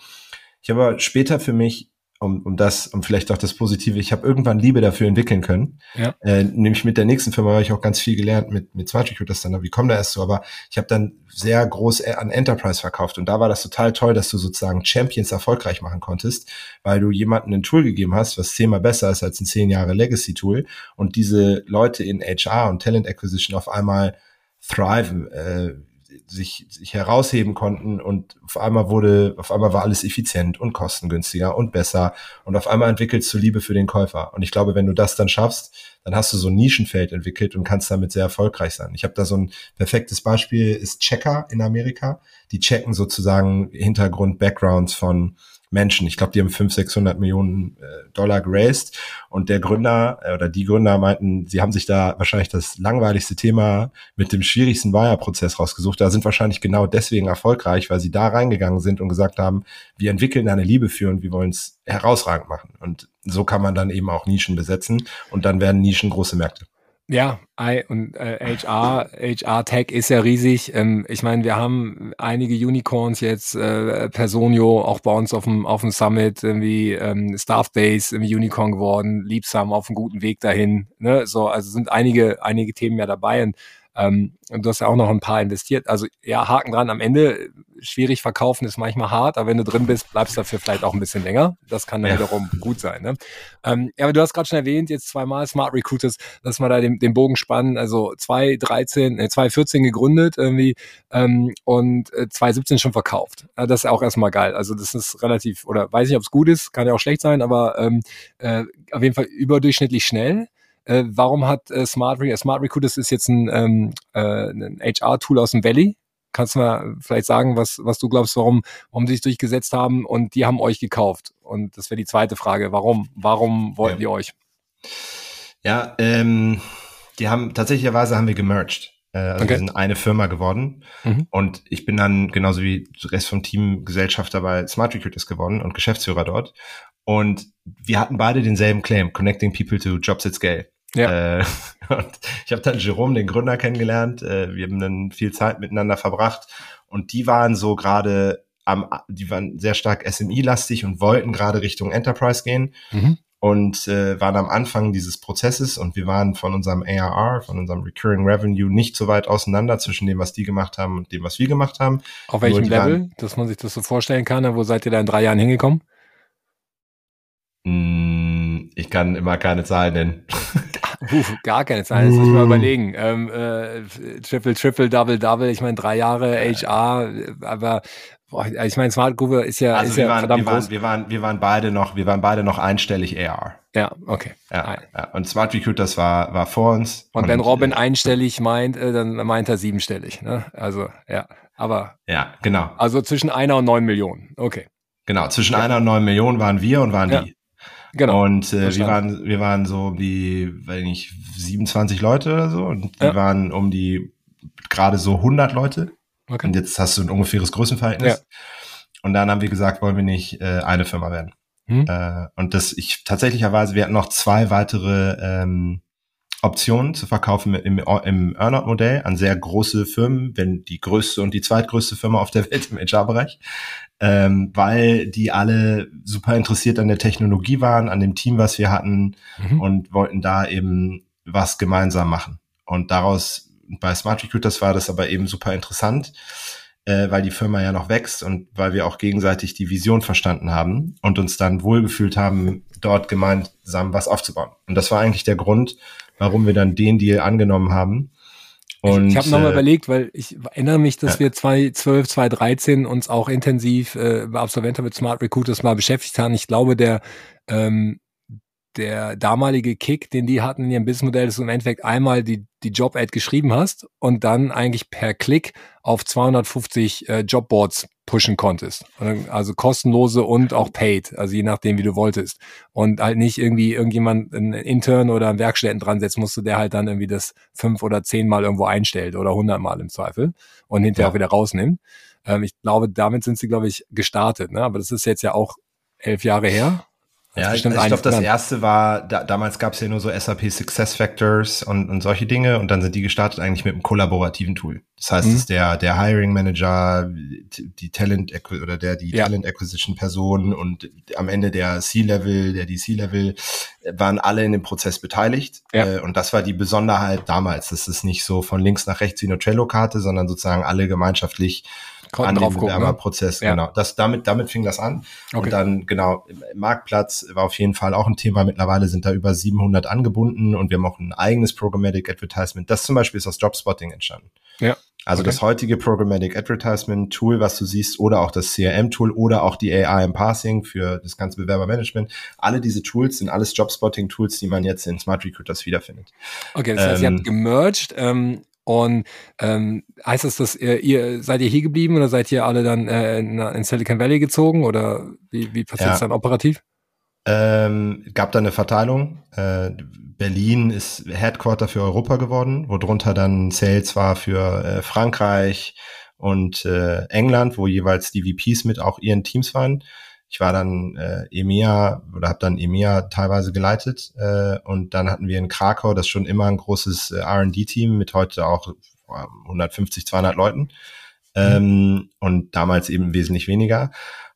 Ich habe aber später für mich um, um das, um vielleicht auch das Positive, ich habe irgendwann Liebe dafür entwickeln können. Ja. Äh, nämlich mit der nächsten Firma habe ich auch ganz viel gelernt mit, mit Smart Recruiters dann, wie kommt da erst so, aber ich habe dann sehr groß äh, an Enterprise verkauft und da war das total toll, dass du sozusagen Champions erfolgreich machen konntest, weil du jemanden ein Tool gegeben hast, was zehnmal besser ist als ein zehn Jahre Legacy-Tool und diese Leute in HR und Talent Acquisition auf einmal thriven, äh, sich, sich herausheben konnten und auf einmal wurde, auf einmal war alles effizient und kostengünstiger und besser und auf einmal entwickelst du Liebe für den Käufer. Und ich glaube, wenn du das dann schaffst, dann hast du so ein Nischenfeld entwickelt und kannst damit sehr erfolgreich sein. Ich habe da so ein perfektes Beispiel, ist Checker in Amerika. Die checken sozusagen Hintergrund, Backgrounds von Menschen. Ich glaube, die haben 500, 600 Millionen äh, Dollar geraced und der Gründer äh, oder die Gründer meinten, sie haben sich da wahrscheinlich das langweiligste Thema mit dem schwierigsten Wire-Prozess rausgesucht. Da sind wahrscheinlich genau deswegen erfolgreich, weil sie da reingegangen sind und gesagt haben, wir entwickeln eine Liebe für und wir wollen es herausragend machen. Und so kann man dann eben auch Nischen besetzen und dann werden Nischen große Märkte. Ja, I und äh, HR, HR Tech ist ja riesig. Ähm, ich meine, wir haben einige Unicorns jetzt, äh, Personio auch bei uns auf dem auf dem Summit irgendwie ähm, Staffbase im Unicorn geworden, Liebsam auf einem guten Weg dahin. Ne? So, also sind einige einige Themen ja dabei und ähm, und du hast ja auch noch ein paar investiert. Also ja, Haken dran. Am Ende schwierig verkaufen ist manchmal hart, aber wenn du drin bist, bleibst du dafür vielleicht auch ein bisschen länger. Das kann dann ja. wiederum gut sein. Ne? Ähm, ja, aber du hast gerade schon erwähnt, jetzt zweimal Smart Recruiters, dass wir da den, den Bogen spannen. Also 2013, äh, 2014 gegründet irgendwie ähm, und äh, 2017 schon verkauft. Ja, das ist auch erstmal geil. Also das ist relativ, oder weiß nicht, ob es gut ist, kann ja auch schlecht sein, aber ähm, äh, auf jeden Fall überdurchschnittlich schnell. Äh, warum hat äh, Smart, Re Smart Recruiters ist jetzt ein, ähm, äh, ein HR-Tool aus dem Valley. Kannst du mal vielleicht sagen, was, was du glaubst, warum, warum sie sich durchgesetzt haben und die haben euch gekauft? Und das wäre die zweite Frage. Warum? Warum wollten ja. die euch? Ja, ähm, die haben tatsächlicherweise haben wir gemerged. Äh, also okay. wir sind eine Firma geworden. Mhm. Und ich bin dann genauso wie der Rest vom Team Gesellschafter bei Smart Recruiters geworden und Geschäftsführer dort. Und wir hatten beide denselben Claim, Connecting People to Jobs at Scale. Ja. Äh, (laughs) und ich habe dann Jerome, den Gründer, kennengelernt. Äh, wir haben dann viel Zeit miteinander verbracht und die waren so gerade am, die waren sehr stark SMI-lastig und wollten gerade Richtung Enterprise gehen mhm. und äh, waren am Anfang dieses Prozesses und wir waren von unserem ARR, von unserem Recurring Revenue nicht so weit auseinander zwischen dem, was die gemacht haben und dem, was wir gemacht haben. Auf welchem Level, waren, dass man sich das so vorstellen kann? Wo seid ihr da in drei Jahren hingekommen? Hm, ich kann immer keine Zahlen nennen. Puh, gar keine Zahlen, das muss ich mal überlegen. Ähm, äh, Triple, Triple, Double, Double, ich meine drei Jahre HR, aber boah, ich meine Smart Groove ist ja, also ist wir ja waren, verdammt wir waren, groß. Wir waren, wir waren beide noch, wir waren beide noch einstellig AR. Ja, okay. Ja, ja. Und Smart Recruiters war, war vor uns. Und, und wenn Robin äh, einstellig meint, äh, dann meint er siebenstellig, ne? Also, ja. Aber. Ja, genau. Also zwischen einer und neun Millionen. Okay. Genau, zwischen ja. einer und neun Millionen waren wir und waren ja. die. Genau. Und äh, wir waren, wir waren so um die, weiß nicht, 27 Leute oder so. Und die ja. waren um die gerade so 100 Leute. Okay. Und jetzt hast du ein ungefähres Größenverhältnis. Ja. Und dann haben wir gesagt, wollen wir nicht äh, eine Firma werden. Hm. Äh, und das, ich tatsächlicherweise, wir hatten noch zwei weitere ähm, Optionen zu verkaufen im, im Earnout-Modell an sehr große Firmen, wenn die größte und die zweitgrößte Firma auf der Welt im HR-Bereich ähm, weil die alle super interessiert an der Technologie waren, an dem Team, was wir hatten mhm. und wollten da eben was gemeinsam machen. Und daraus bei Smart Recruiters war das aber eben super interessant, äh, weil die Firma ja noch wächst und weil wir auch gegenseitig die Vision verstanden haben und uns dann wohlgefühlt haben, dort gemeinsam was aufzubauen. Und das war eigentlich der Grund, warum wir dann den Deal angenommen haben und, ich ich habe nochmal äh, überlegt, weil ich erinnere mich, dass ja. wir 2012, 2013 uns auch intensiv äh, bei Absolventer mit Smart Recruiters mal beschäftigt haben. Ich glaube, der ähm, der damalige Kick, den die hatten in ihrem Businessmodell, ist im Endeffekt einmal die, die Job-Ad geschrieben hast und dann eigentlich per Klick auf 250 äh, Jobboards pushen konntest. Also kostenlose und auch paid, also je nachdem, wie du wolltest. Und halt nicht irgendwie irgendjemand, einen Intern oder einen Werkstätten dran setzen musste, der halt dann irgendwie das fünf oder zehnmal irgendwo einstellt oder hundertmal im Zweifel und hinterher ja. auch wieder rausnimmt. Ähm, ich glaube, damit sind sie, glaube ich, gestartet. Ne? Aber das ist jetzt ja auch elf Jahre her. Ja, ich, ich glaube, das erste war, da, damals gab es ja nur so SAP Success Factors und, und solche Dinge und dann sind die gestartet eigentlich mit einem kollaborativen Tool. Das heißt, mhm. ist der, der Hiring Manager, die Talent oder der die ja. Talent Acquisition Person und am Ende der C-Level, der die C-Level, waren alle in dem Prozess beteiligt. Ja. Äh, und das war die Besonderheit damals. Das ist nicht so von links nach rechts wie eine Trello-Karte, sondern sozusagen alle gemeinschaftlich Konnten an dem ne? Bewerberprozess. Ne? Genau. Das, damit, damit fing das an. Okay. Und dann, genau, Marktplatz war auf jeden Fall auch ein Thema. Mittlerweile sind da über 700 angebunden und wir haben auch ein eigenes Programmatic Advertisement. Das zum Beispiel ist aus Jobspotting entstanden. Ja. Also okay. das heutige Programmatic Advertisement Tool, was du siehst, oder auch das CRM Tool oder auch die AI im Parsing für das ganze Bewerbermanagement. Alle diese Tools sind alles Jobspotting Tools, die man jetzt in Smart Recruiters wiederfindet. Okay, das heißt, ähm, ihr habt gemerged. Ähm, und ähm, heißt das, dass ihr, ihr seid ihr hier geblieben oder seid ihr alle dann äh, in, in Silicon Valley gezogen oder wie, wie passiert es ja. dann operativ? Ähm, gab da eine Verteilung. Äh, Berlin ist Headquarter für Europa geworden, worunter dann Sales war für äh, Frankreich und äh, England, wo jeweils die VPs mit auch ihren Teams waren. Ich war dann äh, EMEA oder habe dann EMEA teilweise geleitet äh, und dann hatten wir in Krakau das schon immer ein großes äh, R&D-Team mit heute auch 150, 200 Leuten. Ähm, und damals eben wesentlich weniger.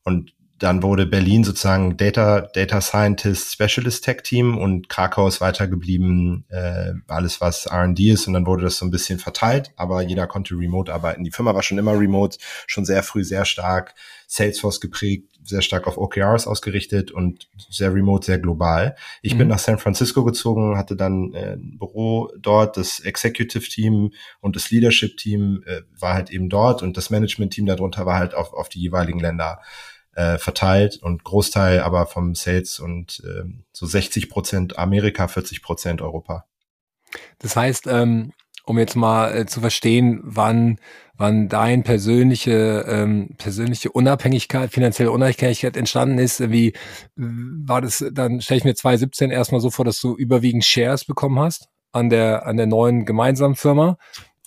Und dann wurde Berlin sozusagen Data, Data Scientist Specialist Tech Team und Krakau ist weitergeblieben, äh, alles was R&D ist. Und dann wurde das so ein bisschen verteilt, aber jeder konnte remote arbeiten. Die Firma war schon immer remote, schon sehr früh sehr stark Salesforce geprägt, sehr stark auf OKRs ausgerichtet und sehr remote, sehr global. Ich mhm. bin nach San Francisco gezogen, hatte dann äh, ein Büro dort, das Executive Team und das Leadership Team äh, war halt eben dort und das Management Team darunter war halt auf, auf die jeweiligen Länder äh, verteilt und Großteil aber vom Sales und äh, so 60 Prozent Amerika, 40 Prozent Europa. Das heißt, ähm, um jetzt mal äh, zu verstehen, wann, wann dein persönliche, ähm, persönliche Unabhängigkeit, finanzielle Unabhängigkeit entstanden ist, wie war das, dann stelle ich mir 2017 erstmal so vor, dass du überwiegend Shares bekommen hast an der, an der neuen gemeinsamen Firma.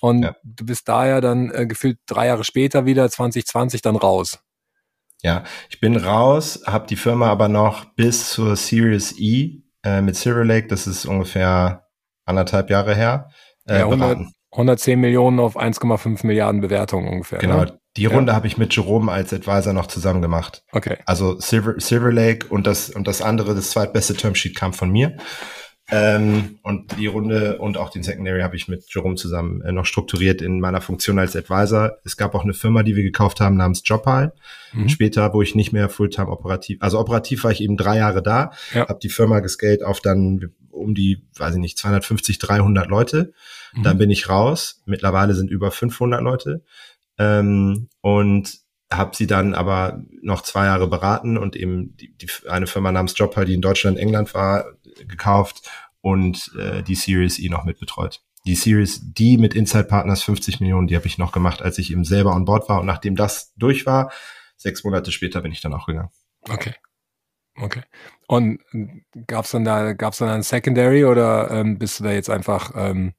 Und ja. du bist da ja dann äh, gefühlt drei Jahre später wieder, 2020, dann raus. Ja, ich bin raus, habe die Firma aber noch bis zur Series E äh, mit Silver Lake, das ist ungefähr anderthalb Jahre her, äh, ja, 100, 110 Millionen auf 1,5 Milliarden Bewertungen ungefähr. Genau, ne? die Runde ja. habe ich mit Jerome als Advisor noch zusammen gemacht. Okay. Also Silver, Silver Lake und das, und das andere, das zweitbeste Termsheet kam von mir. Ähm, und die Runde und auch den Secondary habe ich mit Jerome zusammen äh, noch strukturiert in meiner Funktion als Advisor. Es gab auch eine Firma, die wir gekauft haben namens Jobhile. Mhm. Später, wo ich nicht mehr Fulltime operativ, also operativ war ich eben drei Jahre da, ja. habe die Firma gescaled auf dann um die, weiß ich nicht, 250, 300 Leute. Mhm. Dann bin ich raus. Mittlerweile sind über 500 Leute. Ähm, und habe sie dann aber noch zwei Jahre beraten und eben die, die, eine Firma namens Jobhile, die in Deutschland, England war, gekauft und äh, die Series E noch mitbetreut. Die Series D mit Inside Partners 50 Millionen, die habe ich noch gemacht, als ich eben selber on board war. Und nachdem das durch war, sechs Monate später bin ich dann auch gegangen. Okay. Okay. Und gab's dann da, gab's dann ein Secondary oder ähm, bist du da jetzt einfach ähm,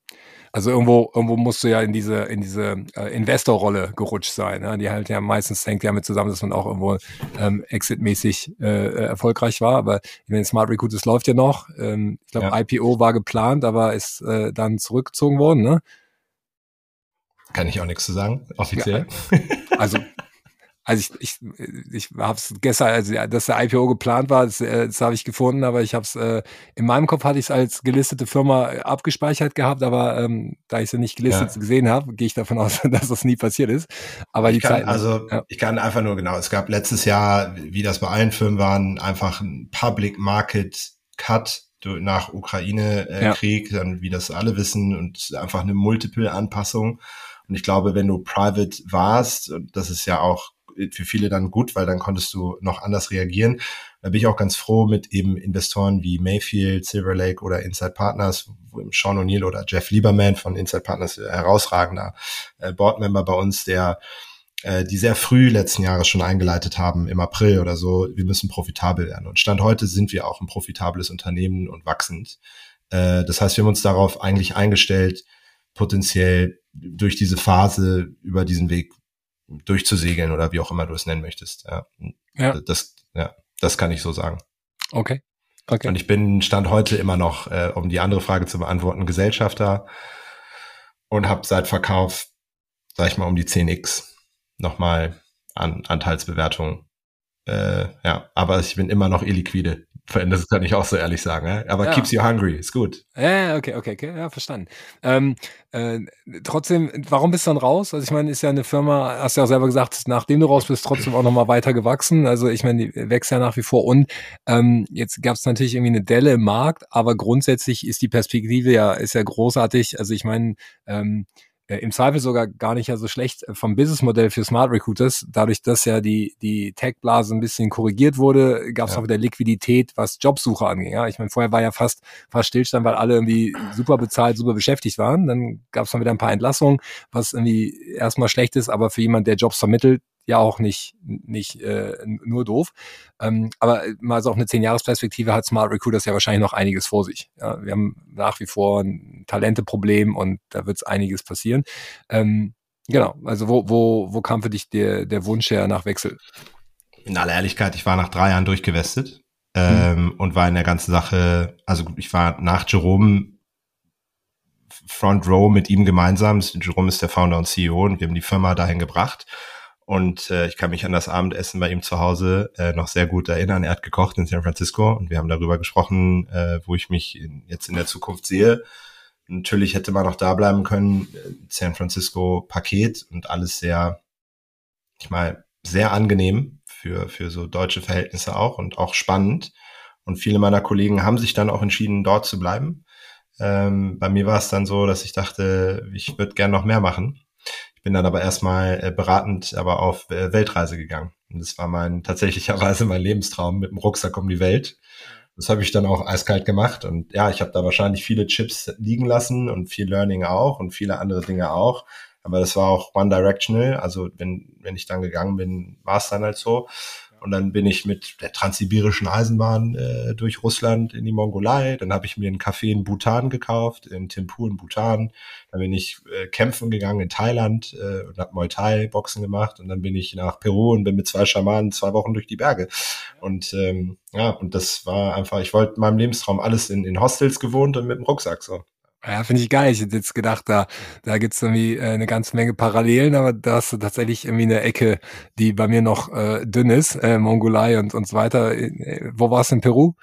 also irgendwo, irgendwo musst du ja in diese, in diese äh, Investorrolle gerutscht sein. Ne? Die halt ja meistens hängt ja mit zusammen, dass man auch irgendwo ähm, exitmäßig äh, erfolgreich war. Aber ich meine, Smart Recruit, das läuft ja noch. Ähm, ich glaube, ja. IPO war geplant, aber ist äh, dann zurückgezogen worden, ne? Kann ich auch nichts zu sagen, offiziell. Ja, also also ich, ich, ich habe es gestern, also dass der IPO geplant war, das, äh, das habe ich gefunden, aber ich habe es äh, in meinem Kopf hatte ich es als gelistete Firma abgespeichert gehabt, aber ähm, da ich sie nicht gelistet ja. gesehen habe, gehe ich davon aus, (laughs) dass das nie passiert ist. Aber ich die kann, Zeit, also ja. ich kann einfach nur genau. Es gab letztes Jahr, wie das bei allen Firmen waren, einfach ein Public Market Cut nach Ukraine-Krieg, äh, ja. dann wie das alle wissen und einfach eine Multiple-Anpassung. Und ich glaube, wenn du private warst, das ist ja auch für viele dann gut, weil dann konntest du noch anders reagieren. Da bin ich auch ganz froh mit eben Investoren wie Mayfield, Silver Lake oder Inside Partners, Sean O'Neill oder Jeff Lieberman von Inside Partners äh, herausragender äh, Boardmember bei uns, der äh, die sehr früh letzten Jahres schon eingeleitet haben, im April oder so, wir müssen profitabel werden. Und Stand heute sind wir auch ein profitables Unternehmen und wachsend. Das heißt, wir haben uns darauf eigentlich eingestellt, potenziell durch diese Phase über diesen Weg durchzusegeln oder wie auch immer du es nennen möchtest. Ja. ja. Das, ja, das kann ich so sagen. Okay. okay. Und ich bin Stand heute immer noch, äh, um die andere Frage zu beantworten, Gesellschafter und habe seit Verkauf, sag ich mal, um die 10x nochmal an Anteilsbewertung. Äh, ja, aber ich bin immer noch illiquide. Das kann ich auch so ehrlich sagen. Ja? Aber ja. keeps you hungry, ist gut. Ja, okay, okay, okay, ja, verstanden. Ähm, äh, trotzdem, warum bist du dann raus? Also ich meine, ist ja eine Firma, hast ja auch selber gesagt, nachdem du raus bist, trotzdem auch nochmal weiter gewachsen. Also ich meine, die wächst ja nach wie vor. Und ähm, jetzt gab es natürlich irgendwie eine Delle im Markt, aber grundsätzlich ist die Perspektive ja, ist ja großartig. Also ich meine, ähm, äh, im Zweifel sogar gar nicht ja so schlecht äh, vom Businessmodell für Smart Recruiters. Dadurch, dass ja die, die Tech-Blase ein bisschen korrigiert wurde, gab es ja. auch wieder Liquidität, was Jobsuche anging. Ja, ich meine, vorher war ja fast, fast Stillstand, weil alle irgendwie super bezahlt, super beschäftigt waren. Dann gab es dann wieder ein paar Entlassungen, was irgendwie erstmal schlecht ist, aber für jemand, der Jobs vermittelt, ja auch nicht, nicht äh, nur doof. Ähm, aber mal so auf eine Zehn-Jahres-Perspektive hat Smart Recruiters ja wahrscheinlich noch einiges vor sich. Ja, wir haben nach wie vor ein Talenteproblem und da wird es einiges passieren. Ähm, genau, also wo, wo, wo kam für dich der, der Wunsch her nach Wechsel? In aller Ehrlichkeit, ich war nach drei Jahren durchgewestet ähm, hm. und war in der ganzen Sache, also ich war nach Jerome Front Row mit ihm gemeinsam. Jerome ist der Founder und CEO und wir haben die Firma dahin gebracht. Und äh, ich kann mich an das Abendessen bei ihm zu Hause äh, noch sehr gut erinnern. Er hat gekocht in San Francisco und wir haben darüber gesprochen, äh, wo ich mich in, jetzt in der Zukunft sehe. Natürlich hätte man noch da bleiben können. San Francisco Paket und alles sehr, ich meine, sehr angenehm für, für so deutsche Verhältnisse auch und auch spannend. Und viele meiner Kollegen haben sich dann auch entschieden, dort zu bleiben. Ähm, bei mir war es dann so, dass ich dachte, ich würde gern noch mehr machen bin dann aber erstmal äh, beratend aber auf äh, Weltreise gegangen. Und das war mein tatsächlicherweise mein Lebenstraum mit dem Rucksack um die Welt. Das habe ich dann auch eiskalt gemacht und ja, ich habe da wahrscheinlich viele Chips liegen lassen und viel Learning auch und viele andere Dinge auch. Aber das war auch one directional. Also wenn, wenn ich dann gegangen bin, war es dann halt so. Und dann bin ich mit der transsibirischen Eisenbahn äh, durch Russland in die Mongolei. Dann habe ich mir einen Café in Bhutan gekauft, in Thimphu in Bhutan. Dann bin ich äh, kämpfen gegangen in Thailand äh, und habe Muay Thai Boxen gemacht. Und dann bin ich nach Peru und bin mit zwei Schamanen zwei Wochen durch die Berge. Und ähm, ja, und das war einfach, ich wollte in meinem Lebenstraum alles in, in Hostels gewohnt und mit dem Rucksack so. Ja, finde ich geil. Ich hätte jetzt gedacht, da, da gibt's irgendwie äh, eine ganze Menge Parallelen, aber da hast du tatsächlich irgendwie eine Ecke, die bei mir noch äh, dünn ist, äh, Mongolei und, und so weiter. Äh, wo war's in Peru?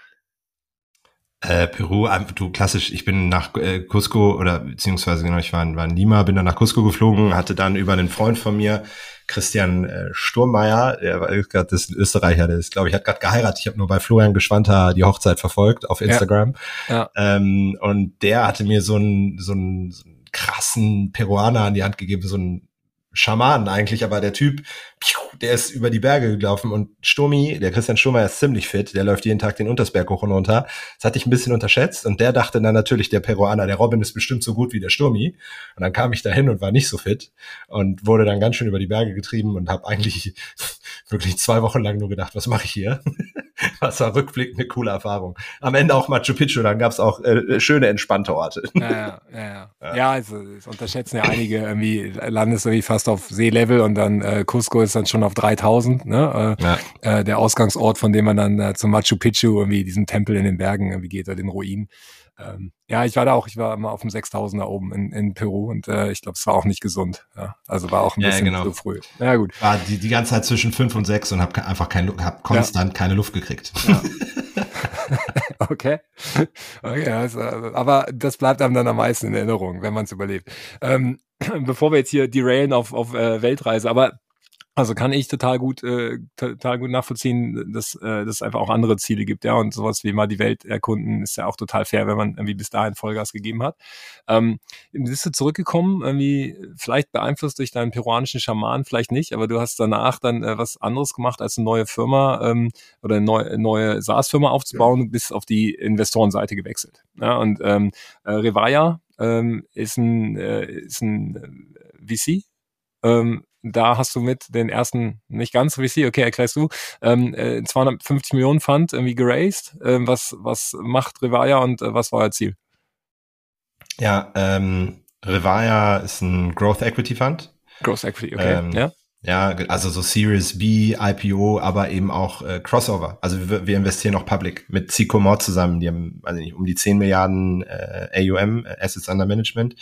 Äh, Peru, du klassisch, ich bin nach äh, Cusco oder beziehungsweise genau, ich war in, war in Lima, bin dann nach Cusco geflogen, hatte dann über einen Freund von mir, Christian äh, Sturmeier, der war gerade das Österreicher, der ist, glaube ich, hat gerade geheiratet. Ich habe nur bei Florian Geschwanter die Hochzeit verfolgt auf Instagram. Ja. ja. Ähm, und der hatte mir so einen, so einen, so einen krassen Peruaner an die Hand gegeben, so einen Schamanen eigentlich, aber der Typ, der ist über die Berge gelaufen und Sturmi, der Christian Sturmer ist ziemlich fit, der läuft jeden Tag den Untersberg hoch und runter. Das hatte ich ein bisschen unterschätzt und der dachte dann natürlich, der Peruaner, der Robin ist bestimmt so gut wie der Sturmi. Und dann kam ich dahin und war nicht so fit und wurde dann ganz schön über die Berge getrieben und habe eigentlich wirklich zwei Wochen lang nur gedacht, was mache ich hier? (laughs) was war rückblickend eine coole Erfahrung. Am Ende auch Machu Picchu, dann gab es auch äh, schöne, entspannte Orte. Ja, ja, ja. ja. ja also das unterschätzen ja einige irgendwie, Landes irgendwie fast auf Seelevel und dann äh, Cusco ist dann schon auf 3000, ne? Äh, ja. äh, der Ausgangsort, von dem man dann äh, zum Machu Picchu, irgendwie diesen Tempel in den Bergen irgendwie geht oder den Ruinen. Ähm, ja, ich war da auch, ich war immer auf dem 6000er oben in, in Peru und äh, ich glaube, es war auch nicht gesund. Ja, also war auch ein bisschen ja, genau. zu früh. Ja, gut. War die, die ganze Zeit zwischen fünf und sechs und habe einfach kein, hab konstant ja. keine Luft gekriegt. Ja. (laughs) okay. okay also, aber das bleibt einem dann am meisten in Erinnerung, wenn man es überlebt. Ähm, (clears throat) bevor wir jetzt hier derailen auf, auf äh, Weltreise, aber Also kann ich total gut, äh, total gut nachvollziehen, dass, äh, dass es einfach auch andere Ziele gibt, ja. Und sowas wie mal die Welt erkunden ist ja auch total fair, wenn man irgendwie bis dahin Vollgas gegeben hat. Ähm, bist du zurückgekommen, irgendwie vielleicht beeinflusst durch deinen peruanischen Schaman, vielleicht nicht, aber du hast danach dann äh, was anderes gemacht, als eine neue Firma ähm, oder eine neue, neue SaaS-Firma aufzubauen, ja. bist auf die Investorenseite gewechselt. Ja, und ähm, äh, Revaya ähm, ist ein, äh, ist ein äh, VC. Ähm, da hast du mit den ersten, nicht ganz VC, okay, erklärst du, ähm, 250 äh, Millionen Fund irgendwie geraced. Ähm, was, was macht Revaya und äh, was war euer Ziel? Ja, ähm, Revaya ist ein Growth Equity Fund. Growth Equity, okay, ähm, ja. Ja, also so Series B, IPO, aber eben auch äh, Crossover. Also wir, wir investieren auch Public mit Sycomore zusammen. Die haben also nicht, um die 10 Milliarden äh, AUM, äh, Assets Under Management.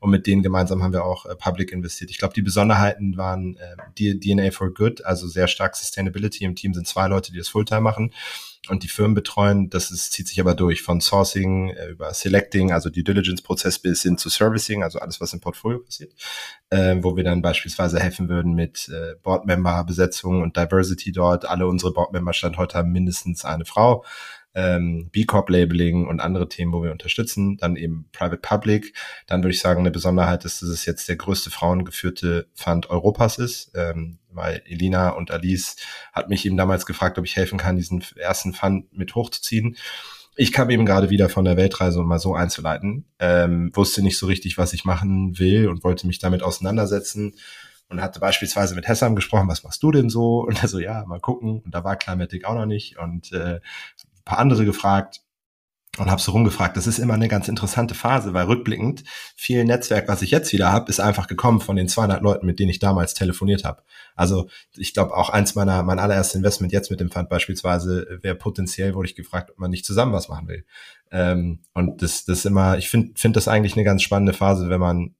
Und mit denen gemeinsam haben wir auch äh, Public investiert. Ich glaube, die Besonderheiten waren äh, DNA for Good, also sehr stark Sustainability. Im Team sind zwei Leute, die das Fulltime machen und die Firmen betreuen. Das ist, zieht sich aber durch von Sourcing äh, über Selecting, also die Diligence-Prozess bis hin zu Servicing, also alles, was im Portfolio passiert, äh, wo wir dann beispielsweise helfen würden mit äh, Board-Member-Besetzung und Diversity dort. Alle unsere Board-Member stand heute haben mindestens eine Frau ähm, B Corp Labeling und andere Themen, wo wir unterstützen. Dann eben Private Public. Dann würde ich sagen, eine Besonderheit ist, dass es jetzt der größte frauengeführte Fund Europas ist, ähm, weil Elina und Alice hat mich eben damals gefragt, ob ich helfen kann, diesen ersten Fund mit hochzuziehen. Ich kam eben gerade wieder von der Weltreise, um mal so einzuleiten, ähm, wusste nicht so richtig, was ich machen will und wollte mich damit auseinandersetzen und hatte beispielsweise mit Hessam gesprochen, was machst du denn so? Und er so, ja, mal gucken. Und da war Climatic auch noch nicht. Und äh, paar andere gefragt und habe so rumgefragt. Das ist immer eine ganz interessante Phase, weil rückblickend viel Netzwerk, was ich jetzt wieder habe, ist einfach gekommen von den 200 Leuten, mit denen ich damals telefoniert habe. Also ich glaube auch eins meiner mein allererstes Investment jetzt mit dem Fund beispielsweise wäre potenziell wurde ich gefragt, ob man nicht zusammen was machen will. Ähm, und das das ist immer, ich finde finde das eigentlich eine ganz spannende Phase, wenn man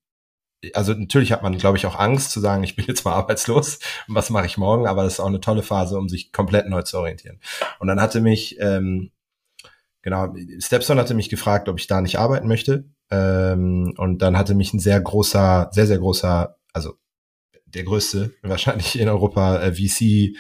also natürlich hat man, glaube ich, auch Angst zu sagen, ich bin jetzt mal (laughs) arbeitslos und was mache ich morgen, aber das ist auch eine tolle Phase, um sich komplett neu zu orientieren. Und dann hatte mich, ähm, genau, Stepstone hatte mich gefragt, ob ich da nicht arbeiten möchte. Ähm, und dann hatte mich ein sehr großer, sehr, sehr großer, also der größte (laughs) wahrscheinlich in Europa äh, VC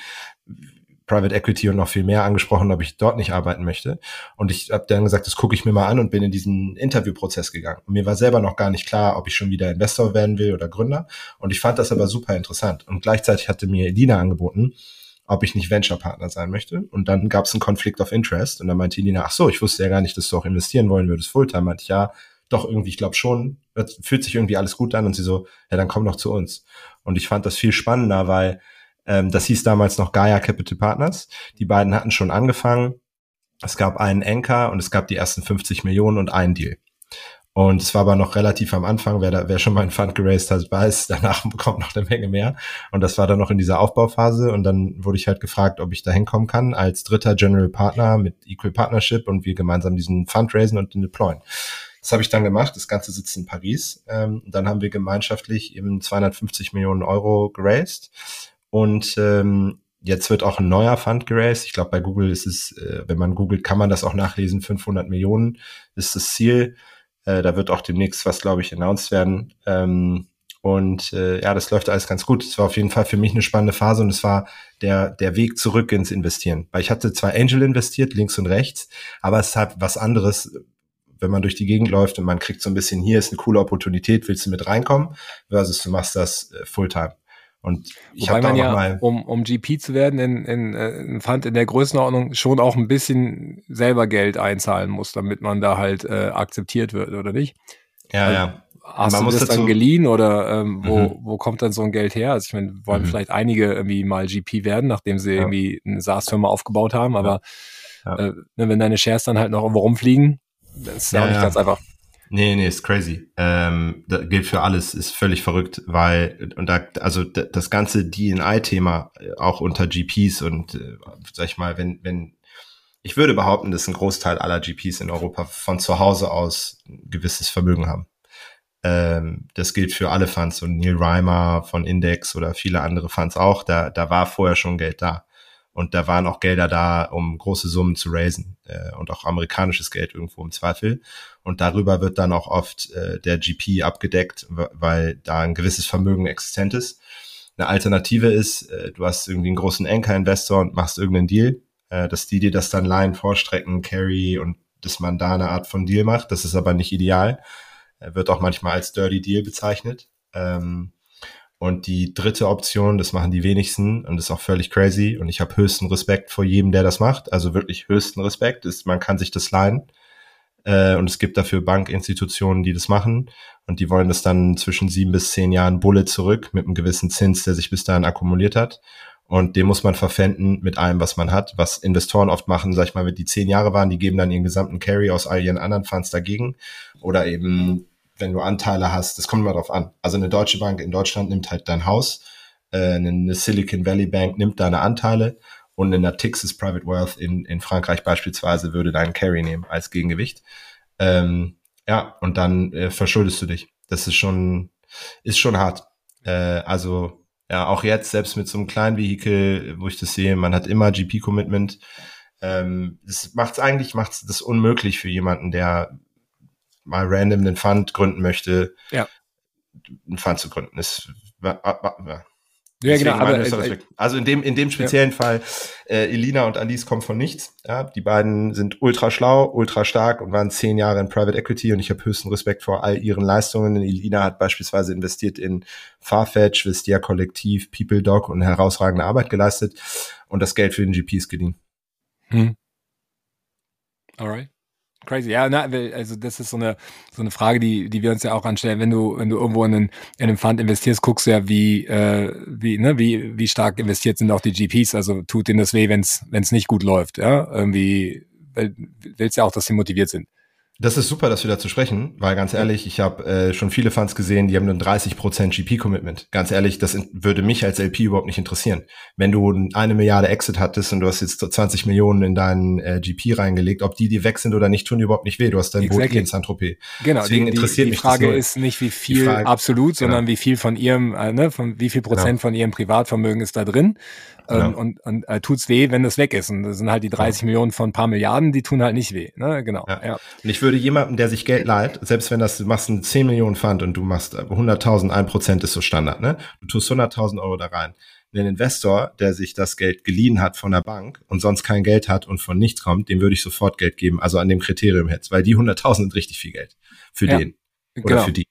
Private Equity und noch viel mehr angesprochen, ob ich dort nicht arbeiten möchte. Und ich habe dann gesagt, das gucke ich mir mal an und bin in diesen Interviewprozess gegangen. Und mir war selber noch gar nicht klar, ob ich schon wieder Investor werden will oder Gründer. Und ich fand das aber super interessant. Und gleichzeitig hatte mir Elina angeboten, ob ich nicht Venture-Partner sein möchte. Und dann gab es einen Conflict of Interest. Und dann meinte Elina, ach so, ich wusste ja gar nicht, dass du auch investieren wollen würdest, Fulltime. Meinte ich, ja, doch irgendwie, ich glaube schon, fühlt sich irgendwie alles gut an. Und sie so, ja, dann komm doch zu uns. Und ich fand das viel spannender, weil ähm, das hieß damals noch Gaia Capital Partners. Die beiden hatten schon angefangen. Es gab einen Anchor und es gab die ersten 50 Millionen und einen Deal. Und es war aber noch relativ am Anfang, wer, da, wer schon mal einen Fund geraced hat, weiß, (laughs) danach bekommt noch eine Menge mehr. Und das war dann noch in dieser Aufbauphase. Und dann wurde ich halt gefragt, ob ich da hinkommen kann als dritter General Partner mit Equal Partnership und wir gemeinsam diesen Fund raisen und den deployen. Das habe ich dann gemacht. Das Ganze sitzt in Paris. Ähm, dann haben wir gemeinschaftlich eben 250 Millionen Euro geraced und ähm, jetzt wird auch ein neuer Fund geraced. Ich glaube, bei Google ist es, äh, wenn man googelt, kann man das auch nachlesen. 500 Millionen ist das Ziel. Äh, da wird auch demnächst was, glaube ich, announced werden. Ähm, und äh, ja, das läuft alles ganz gut. Es war auf jeden Fall für mich eine spannende Phase und es war der, der Weg zurück ins Investieren. Weil ich hatte zwar Angel investiert, links und rechts, aber es ist halt was anderes, wenn man durch die Gegend läuft und man kriegt so ein bisschen, hier ist eine coole Opportunität, willst du mit reinkommen, versus du machst das äh, Fulltime. Und ich Wobei man ja, mal um, um GP zu werden, in, in, in äh, Fund in der Größenordnung schon auch ein bisschen selber Geld einzahlen muss, damit man da halt äh, akzeptiert wird, oder nicht? Ja, also, ja. Hast man du das dann geliehen oder ähm, wo, mhm. wo kommt dann so ein Geld her? Also ich meine, wollen mhm. vielleicht einige irgendwie mal GP werden, nachdem sie ja. irgendwie eine SaaS-Firma aufgebaut haben, aber ja. Ja. Äh, ne, wenn deine Shares dann halt noch irgendwo rumfliegen, das ist ja, auch nicht ganz einfach. Nee, nee, ist crazy. Ähm, das gilt für alles, ist völlig verrückt, weil, und da, also das ganze DNI-Thema äh, auch unter GPs und, äh, sag ich mal, wenn, wenn, ich würde behaupten, dass ein Großteil aller GPs in Europa von zu Hause aus ein gewisses Vermögen haben. Ähm, das gilt für alle Funds und Neil Reimer von Index oder viele andere Funds auch. Da, da war vorher schon Geld da. Und da waren auch Gelder da, um große Summen zu raisen äh, und auch amerikanisches Geld irgendwo im Zweifel. Und darüber wird dann auch oft äh, der GP abgedeckt, weil da ein gewisses Vermögen existent ist. Eine Alternative ist, äh, du hast irgendwie einen großen Anchor-Investor und machst irgendeinen Deal, äh, dass die dir das dann leihen, vorstrecken, carry und dass man da eine Art von Deal macht. Das ist aber nicht ideal. Er wird auch manchmal als Dirty Deal bezeichnet. Ähm, und die dritte Option, das machen die wenigsten und ist auch völlig crazy. Und ich habe höchsten Respekt vor jedem, der das macht. Also wirklich höchsten Respekt. Ist, man kann sich das leihen. Äh, und es gibt dafür Bankinstitutionen, die das machen. Und die wollen das dann zwischen sieben bis zehn Jahren Bulle zurück mit einem gewissen Zins, der sich bis dahin akkumuliert hat. Und den muss man verpfänden mit allem, was man hat. Was Investoren oft machen, sag ich mal, wenn die zehn Jahre waren, die geben dann ihren gesamten Carry aus all ihren anderen Funds dagegen. Oder eben wenn du Anteile hast, das kommt immer drauf an. Also eine deutsche Bank in Deutschland nimmt halt dein Haus, äh, eine Silicon Valley Bank nimmt deine Anteile und eine Natixis Private Wealth in, in Frankreich beispielsweise würde deinen Carry nehmen als Gegengewicht. Ähm, ja, und dann äh, verschuldest du dich. Das ist schon, ist schon hart. Äh, also ja, auch jetzt, selbst mit so einem kleinen Vehikel, wo ich das sehe, man hat immer GP-Commitment. Ähm, das macht es eigentlich, macht das unmöglich für jemanden, der mal random einen Fund gründen möchte, ja. einen Fund zu gründen. Ist, ja, genau. Aber, äh, also in dem, in dem speziellen ja. Fall, äh, Elina und Alice kommen von nichts. Ja, die beiden sind ultra schlau, ultra stark und waren zehn Jahre in Private Equity und ich habe höchsten Respekt vor all ihren Leistungen. Elina hat beispielsweise investiert in Farfetch, Vistia Kollektiv, PeopleDoc und herausragende Arbeit geleistet und das Geld für den GPs geliehen. Hm. Alright. Crazy, ja, na, also das ist so eine so eine Frage, die die wir uns ja auch anstellen. Wenn du wenn du irgendwo in einen, in einen Fund investierst, guckst du ja, wie äh, wie ne wie wie stark investiert sind auch die GPs. Also tut denen das weh, wenn es wenn es nicht gut läuft, ja? Irgendwie willst ja auch, dass sie motiviert sind. Das ist super, dass wir dazu sprechen, weil ganz ehrlich, ich habe äh, schon viele Funds gesehen, die haben nur 30% GP-Commitment. Ganz ehrlich, das würde mich als LP überhaupt nicht interessieren. Wenn du eine Milliarde Exit hattest und du hast jetzt 20 Millionen in deinen äh, GP reingelegt, ob die, die weg sind oder nicht, tun die überhaupt nicht weh. Du hast dein exactly. Boot in Saint-Tropez. Genau, Deswegen die, interessiert die, die Frage ist nicht, wie viel Frage, absolut, sondern genau. wie viel von ihrem, äh, ne, von wie viel Prozent genau. von ihrem Privatvermögen ist da drin. Ähm, ja. Und, und äh, tut's weh, wenn das weg ist. Und das sind halt die 30 ja. Millionen von ein paar Milliarden, die tun halt nicht weh. Ne? Genau. Ja. ja. Und ich würde jemandem, der sich Geld leiht, selbst wenn das, du machst einen 10 Millionen Fund und du machst 100.000, ein Prozent ist so Standard, ne? Du tust 100.000 Euro da rein. Ein Investor, der sich das Geld geliehen hat von der Bank und sonst kein Geld hat und von nichts kommt, dem würde ich sofort Geld geben, also an dem Kriterium jetzt, weil die 100.000 sind richtig viel Geld für den oder genau. für die.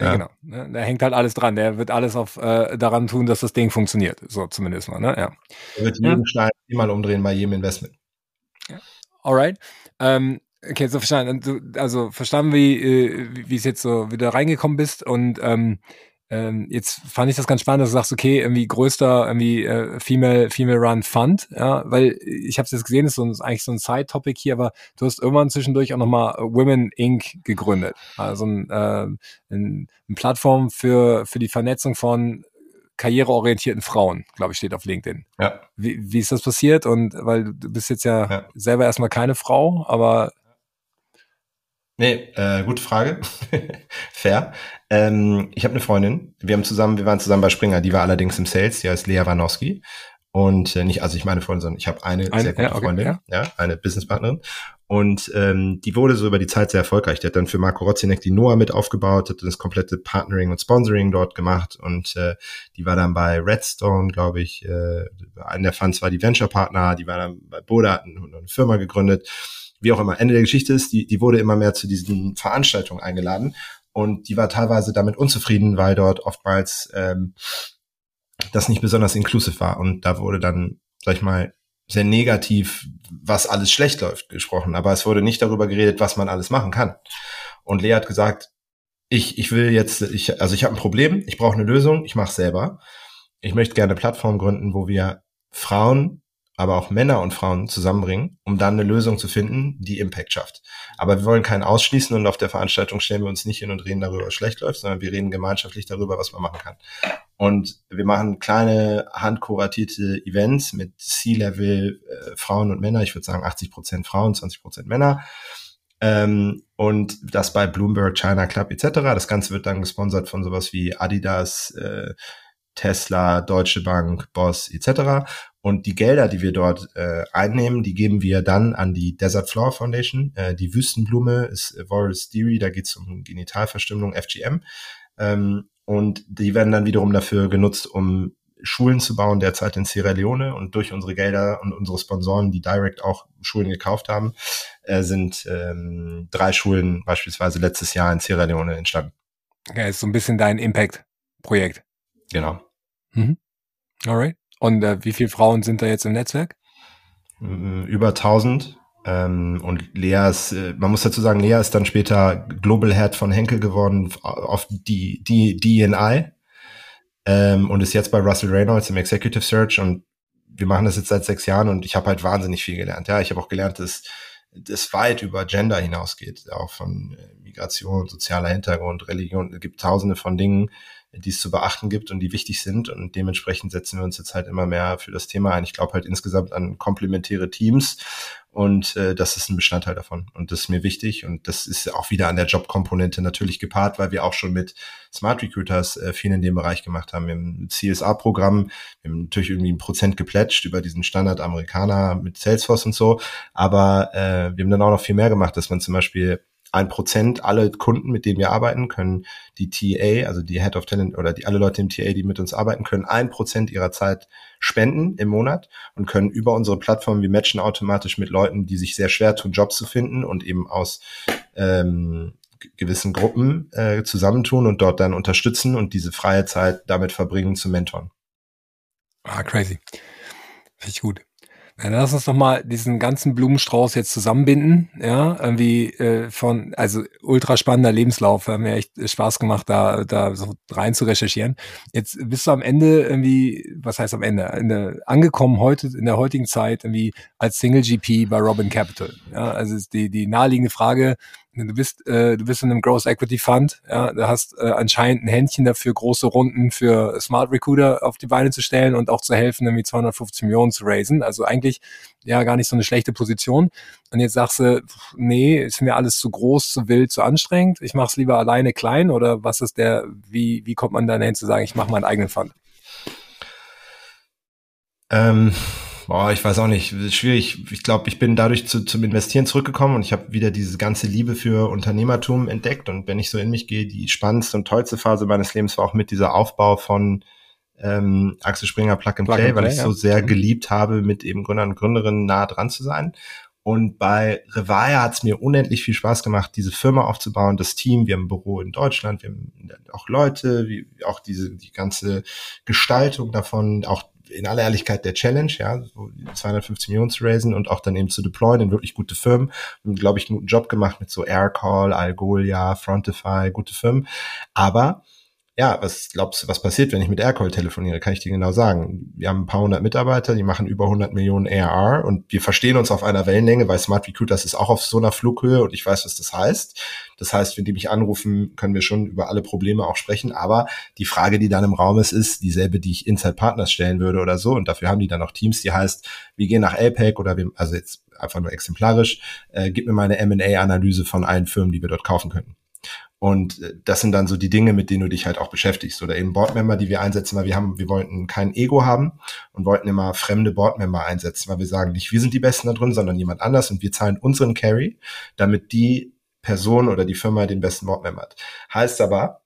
Ja, genau. Ne, da hängt halt alles dran. Der wird alles auf äh, daran tun, dass das Ding funktioniert. So zumindest mal. Ne? Ja. Er wird jeden ja. Stein mal umdrehen bei jedem Investment. Ja. Alright. Ähm, okay, so verstanden. Also verstanden, wie äh, wie es jetzt so wieder reingekommen bist und ähm, ähm, jetzt fand ich das ganz spannend, dass du sagst, okay, irgendwie größter irgendwie äh, Female Female Run Fund, ja, weil ich habe es jetzt gesehen, ist so ein, ist eigentlich so ein Side Topic hier, aber du hast irgendwann zwischendurch auch nochmal Women Inc. gegründet, also ein, äh, ein, eine Plattform für für die Vernetzung von karriereorientierten Frauen, glaube ich, steht auf LinkedIn. Ja. Wie, wie ist das passiert? Und weil du bist jetzt ja, ja. selber erstmal keine Frau, aber Nee, äh, gute Frage. (laughs) Fair. Ähm, ich habe eine Freundin. Wir haben zusammen, wir waren zusammen bei Springer. Die war allerdings im Sales. Die heißt Lea Wanowski. Und äh, nicht, also ich meine Freundin, sondern ich habe eine, eine, sehr gute ja, okay, Freundin, ja. ja, eine Businesspartnerin. Und ähm, die wurde so über die Zeit sehr erfolgreich. Die hat dann für Marco Rotzinek die Noah mit aufgebaut, hat das komplette Partnering und Sponsoring dort gemacht und äh, die war dann bei Redstone, glaube ich, äh, einer der Funds war die Venture-Partner, die war dann bei Boda, hat eine Firma gegründet wie auch immer. Ende der Geschichte ist, die, die wurde immer mehr zu diesen Veranstaltungen eingeladen und die war teilweise damit unzufrieden, weil dort oftmals ähm, das nicht besonders inclusive war und da wurde dann, sag ich mal, sehr negativ, was alles schlecht läuft, gesprochen. Aber es wurde nicht darüber geredet, was man alles machen kann. Und Lea hat gesagt, ich, ich will jetzt, ich, also ich habe ein Problem, ich brauche eine Lösung, ich mache selber. Ich möchte gerne eine Plattform gründen, wo wir Frauen aber auch Männer und Frauen zusammenbringen, um dann eine Lösung zu finden, die Impact schafft. Aber wir wollen keinen ausschließen und auf der Veranstaltung stellen wir uns nicht hin und reden darüber, was schlecht läuft, sondern wir reden gemeinschaftlich darüber, was man machen kann. Und wir machen kleine handkuratierte Events mit C-Level äh, Frauen und Männer. Ich würde sagen 80 Prozent Frauen, 20 Prozent Männer. Ähm, und das bei Bloomberg, China Club etc. Das Ganze wird dann gesponsert von sowas wie Adidas, äh, Tesla, Deutsche Bank, Boss etc. Und die Gelder, die wir dort äh, einnehmen, die geben wir dann an die Desert Flower Foundation. Äh, die Wüstenblume ist äh, Voris Deary, da geht es um Genitalverstümmelung, FGM. Ähm, und die werden dann wiederum dafür genutzt, um Schulen zu bauen, derzeit in Sierra Leone und durch unsere Gelder und unsere Sponsoren, die direkt auch Schulen gekauft haben, äh, sind ähm, drei Schulen beispielsweise letztes Jahr in Sierra Leone entstanden. Ja, ist so ein bisschen dein Impact-Projekt. Genau. Mhm. Alright. Und äh, wie viele Frauen sind da jetzt im Netzwerk? Über 1000. Ähm, und Lea ist, äh, man muss dazu sagen, Lea ist dann später Global Head von Henkel geworden auf die, die DNI ähm, und ist jetzt bei Russell Reynolds im Executive Search und wir machen das jetzt seit sechs Jahren und ich habe halt wahnsinnig viel gelernt. Ja, ich habe auch gelernt, dass das weit über Gender hinausgeht, auch von äh, Migration, sozialer Hintergrund, Religion. Es gibt tausende von Dingen, die es zu beachten gibt und die wichtig sind. Und dementsprechend setzen wir uns jetzt halt immer mehr für das Thema ein. Ich glaube halt insgesamt an komplementäre Teams und äh, das ist ein Bestandteil davon. Und das ist mir wichtig. Und das ist auch wieder an der Jobkomponente natürlich gepaart, weil wir auch schon mit Smart Recruiters äh, viel in dem Bereich gemacht haben. Im CSA-Programm, wir haben natürlich irgendwie ein Prozent geplätscht über diesen Standard Amerikaner mit Salesforce und so. Aber äh, wir haben dann auch noch viel mehr gemacht, dass man zum Beispiel ein Prozent alle Kunden, mit denen wir arbeiten, können die TA, also die Head of Talent oder die alle Leute im TA, die mit uns arbeiten, können ein Prozent ihrer Zeit spenden im Monat und können über unsere Plattform, wir matchen automatisch mit Leuten, die sich sehr schwer tun, Jobs zu finden und eben aus ähm, gewissen Gruppen äh, zusammentun und dort dann unterstützen und diese freie Zeit damit verbringen zu mentoren. Ah, crazy. Ich gut. Dann lass uns doch mal diesen ganzen Blumenstrauß jetzt zusammenbinden, ja, irgendwie äh, von, also ultra spannender Lebenslauf, hat mir echt Spaß gemacht, da, da so rein zu recherchieren. Jetzt bist du am Ende irgendwie, was heißt am Ende, der, angekommen heute, in der heutigen Zeit irgendwie als Single GP bei Robin Capital, ja, also die, die naheliegende Frage, Du bist, äh, du bist in einem Growth Equity Fund, ja, du hast äh, anscheinend ein Händchen dafür, große Runden für Smart Recruiter auf die Beine zu stellen und auch zu helfen, irgendwie 250 Millionen zu raisen. Also eigentlich ja gar nicht so eine schlechte Position. Und jetzt sagst du, nee, ist mir alles zu groß, zu wild, zu anstrengend. Ich mache es lieber alleine klein oder was ist der, wie, wie kommt man dann hin zu sagen, ich mache meinen eigenen Fund? Ähm Boah, ich weiß auch nicht. Schwierig. Ich glaube, ich bin dadurch zu, zum Investieren zurückgekommen und ich habe wieder diese ganze Liebe für Unternehmertum entdeckt. Und wenn ich so in mich gehe, die spannendste und tollste Phase meines Lebens war auch mit dieser Aufbau von ähm, Axel Springer Plug and Plug Play, and weil ich ja. so sehr mhm. geliebt habe, mit eben Gründern und Gründerinnen nah dran zu sein. Und bei Revaya hat es mir unendlich viel Spaß gemacht, diese Firma aufzubauen, das Team. Wir haben ein Büro in Deutschland, wir haben auch Leute, wie auch diese die ganze Gestaltung davon, auch in aller Ehrlichkeit der Challenge, ja, so 250 Millionen zu raisen und auch dann eben zu deployen in wirklich gute Firmen. Und glaube ich, einen guten Job gemacht mit so Aircall, Algolia, Frontify, gute Firmen. Aber ja, was glaubst du, was passiert, wenn ich mit Aircall telefoniere? Kann ich dir genau sagen. Wir haben ein paar hundert Mitarbeiter, die machen über 100 Millionen ARR und wir verstehen uns auf einer Wellenlänge, weil Smart Recruiters ist auch auf so einer Flughöhe und ich weiß, was das heißt. Das heißt, wenn die mich anrufen, können wir schon über alle Probleme auch sprechen. Aber die Frage, die dann im Raum ist, ist dieselbe, die ich Inside Partners stellen würde oder so. Und dafür haben die dann auch Teams, die heißt, wir gehen nach APEC oder wir, also jetzt einfach nur exemplarisch, äh, gib mir mal eine M&A-Analyse von allen Firmen, die wir dort kaufen könnten. Und äh, das sind dann so die Dinge, mit denen du dich halt auch beschäftigst. Oder eben Boardmember, die wir einsetzen, weil wir haben, wir wollten kein Ego haben und wollten immer fremde Boardmember einsetzen, weil wir sagen, nicht wir sind die Besten da drin, sondern jemand anders und wir zahlen unseren Carry, damit die Person oder die Firma den besten Boardmember hat. Heißt aber,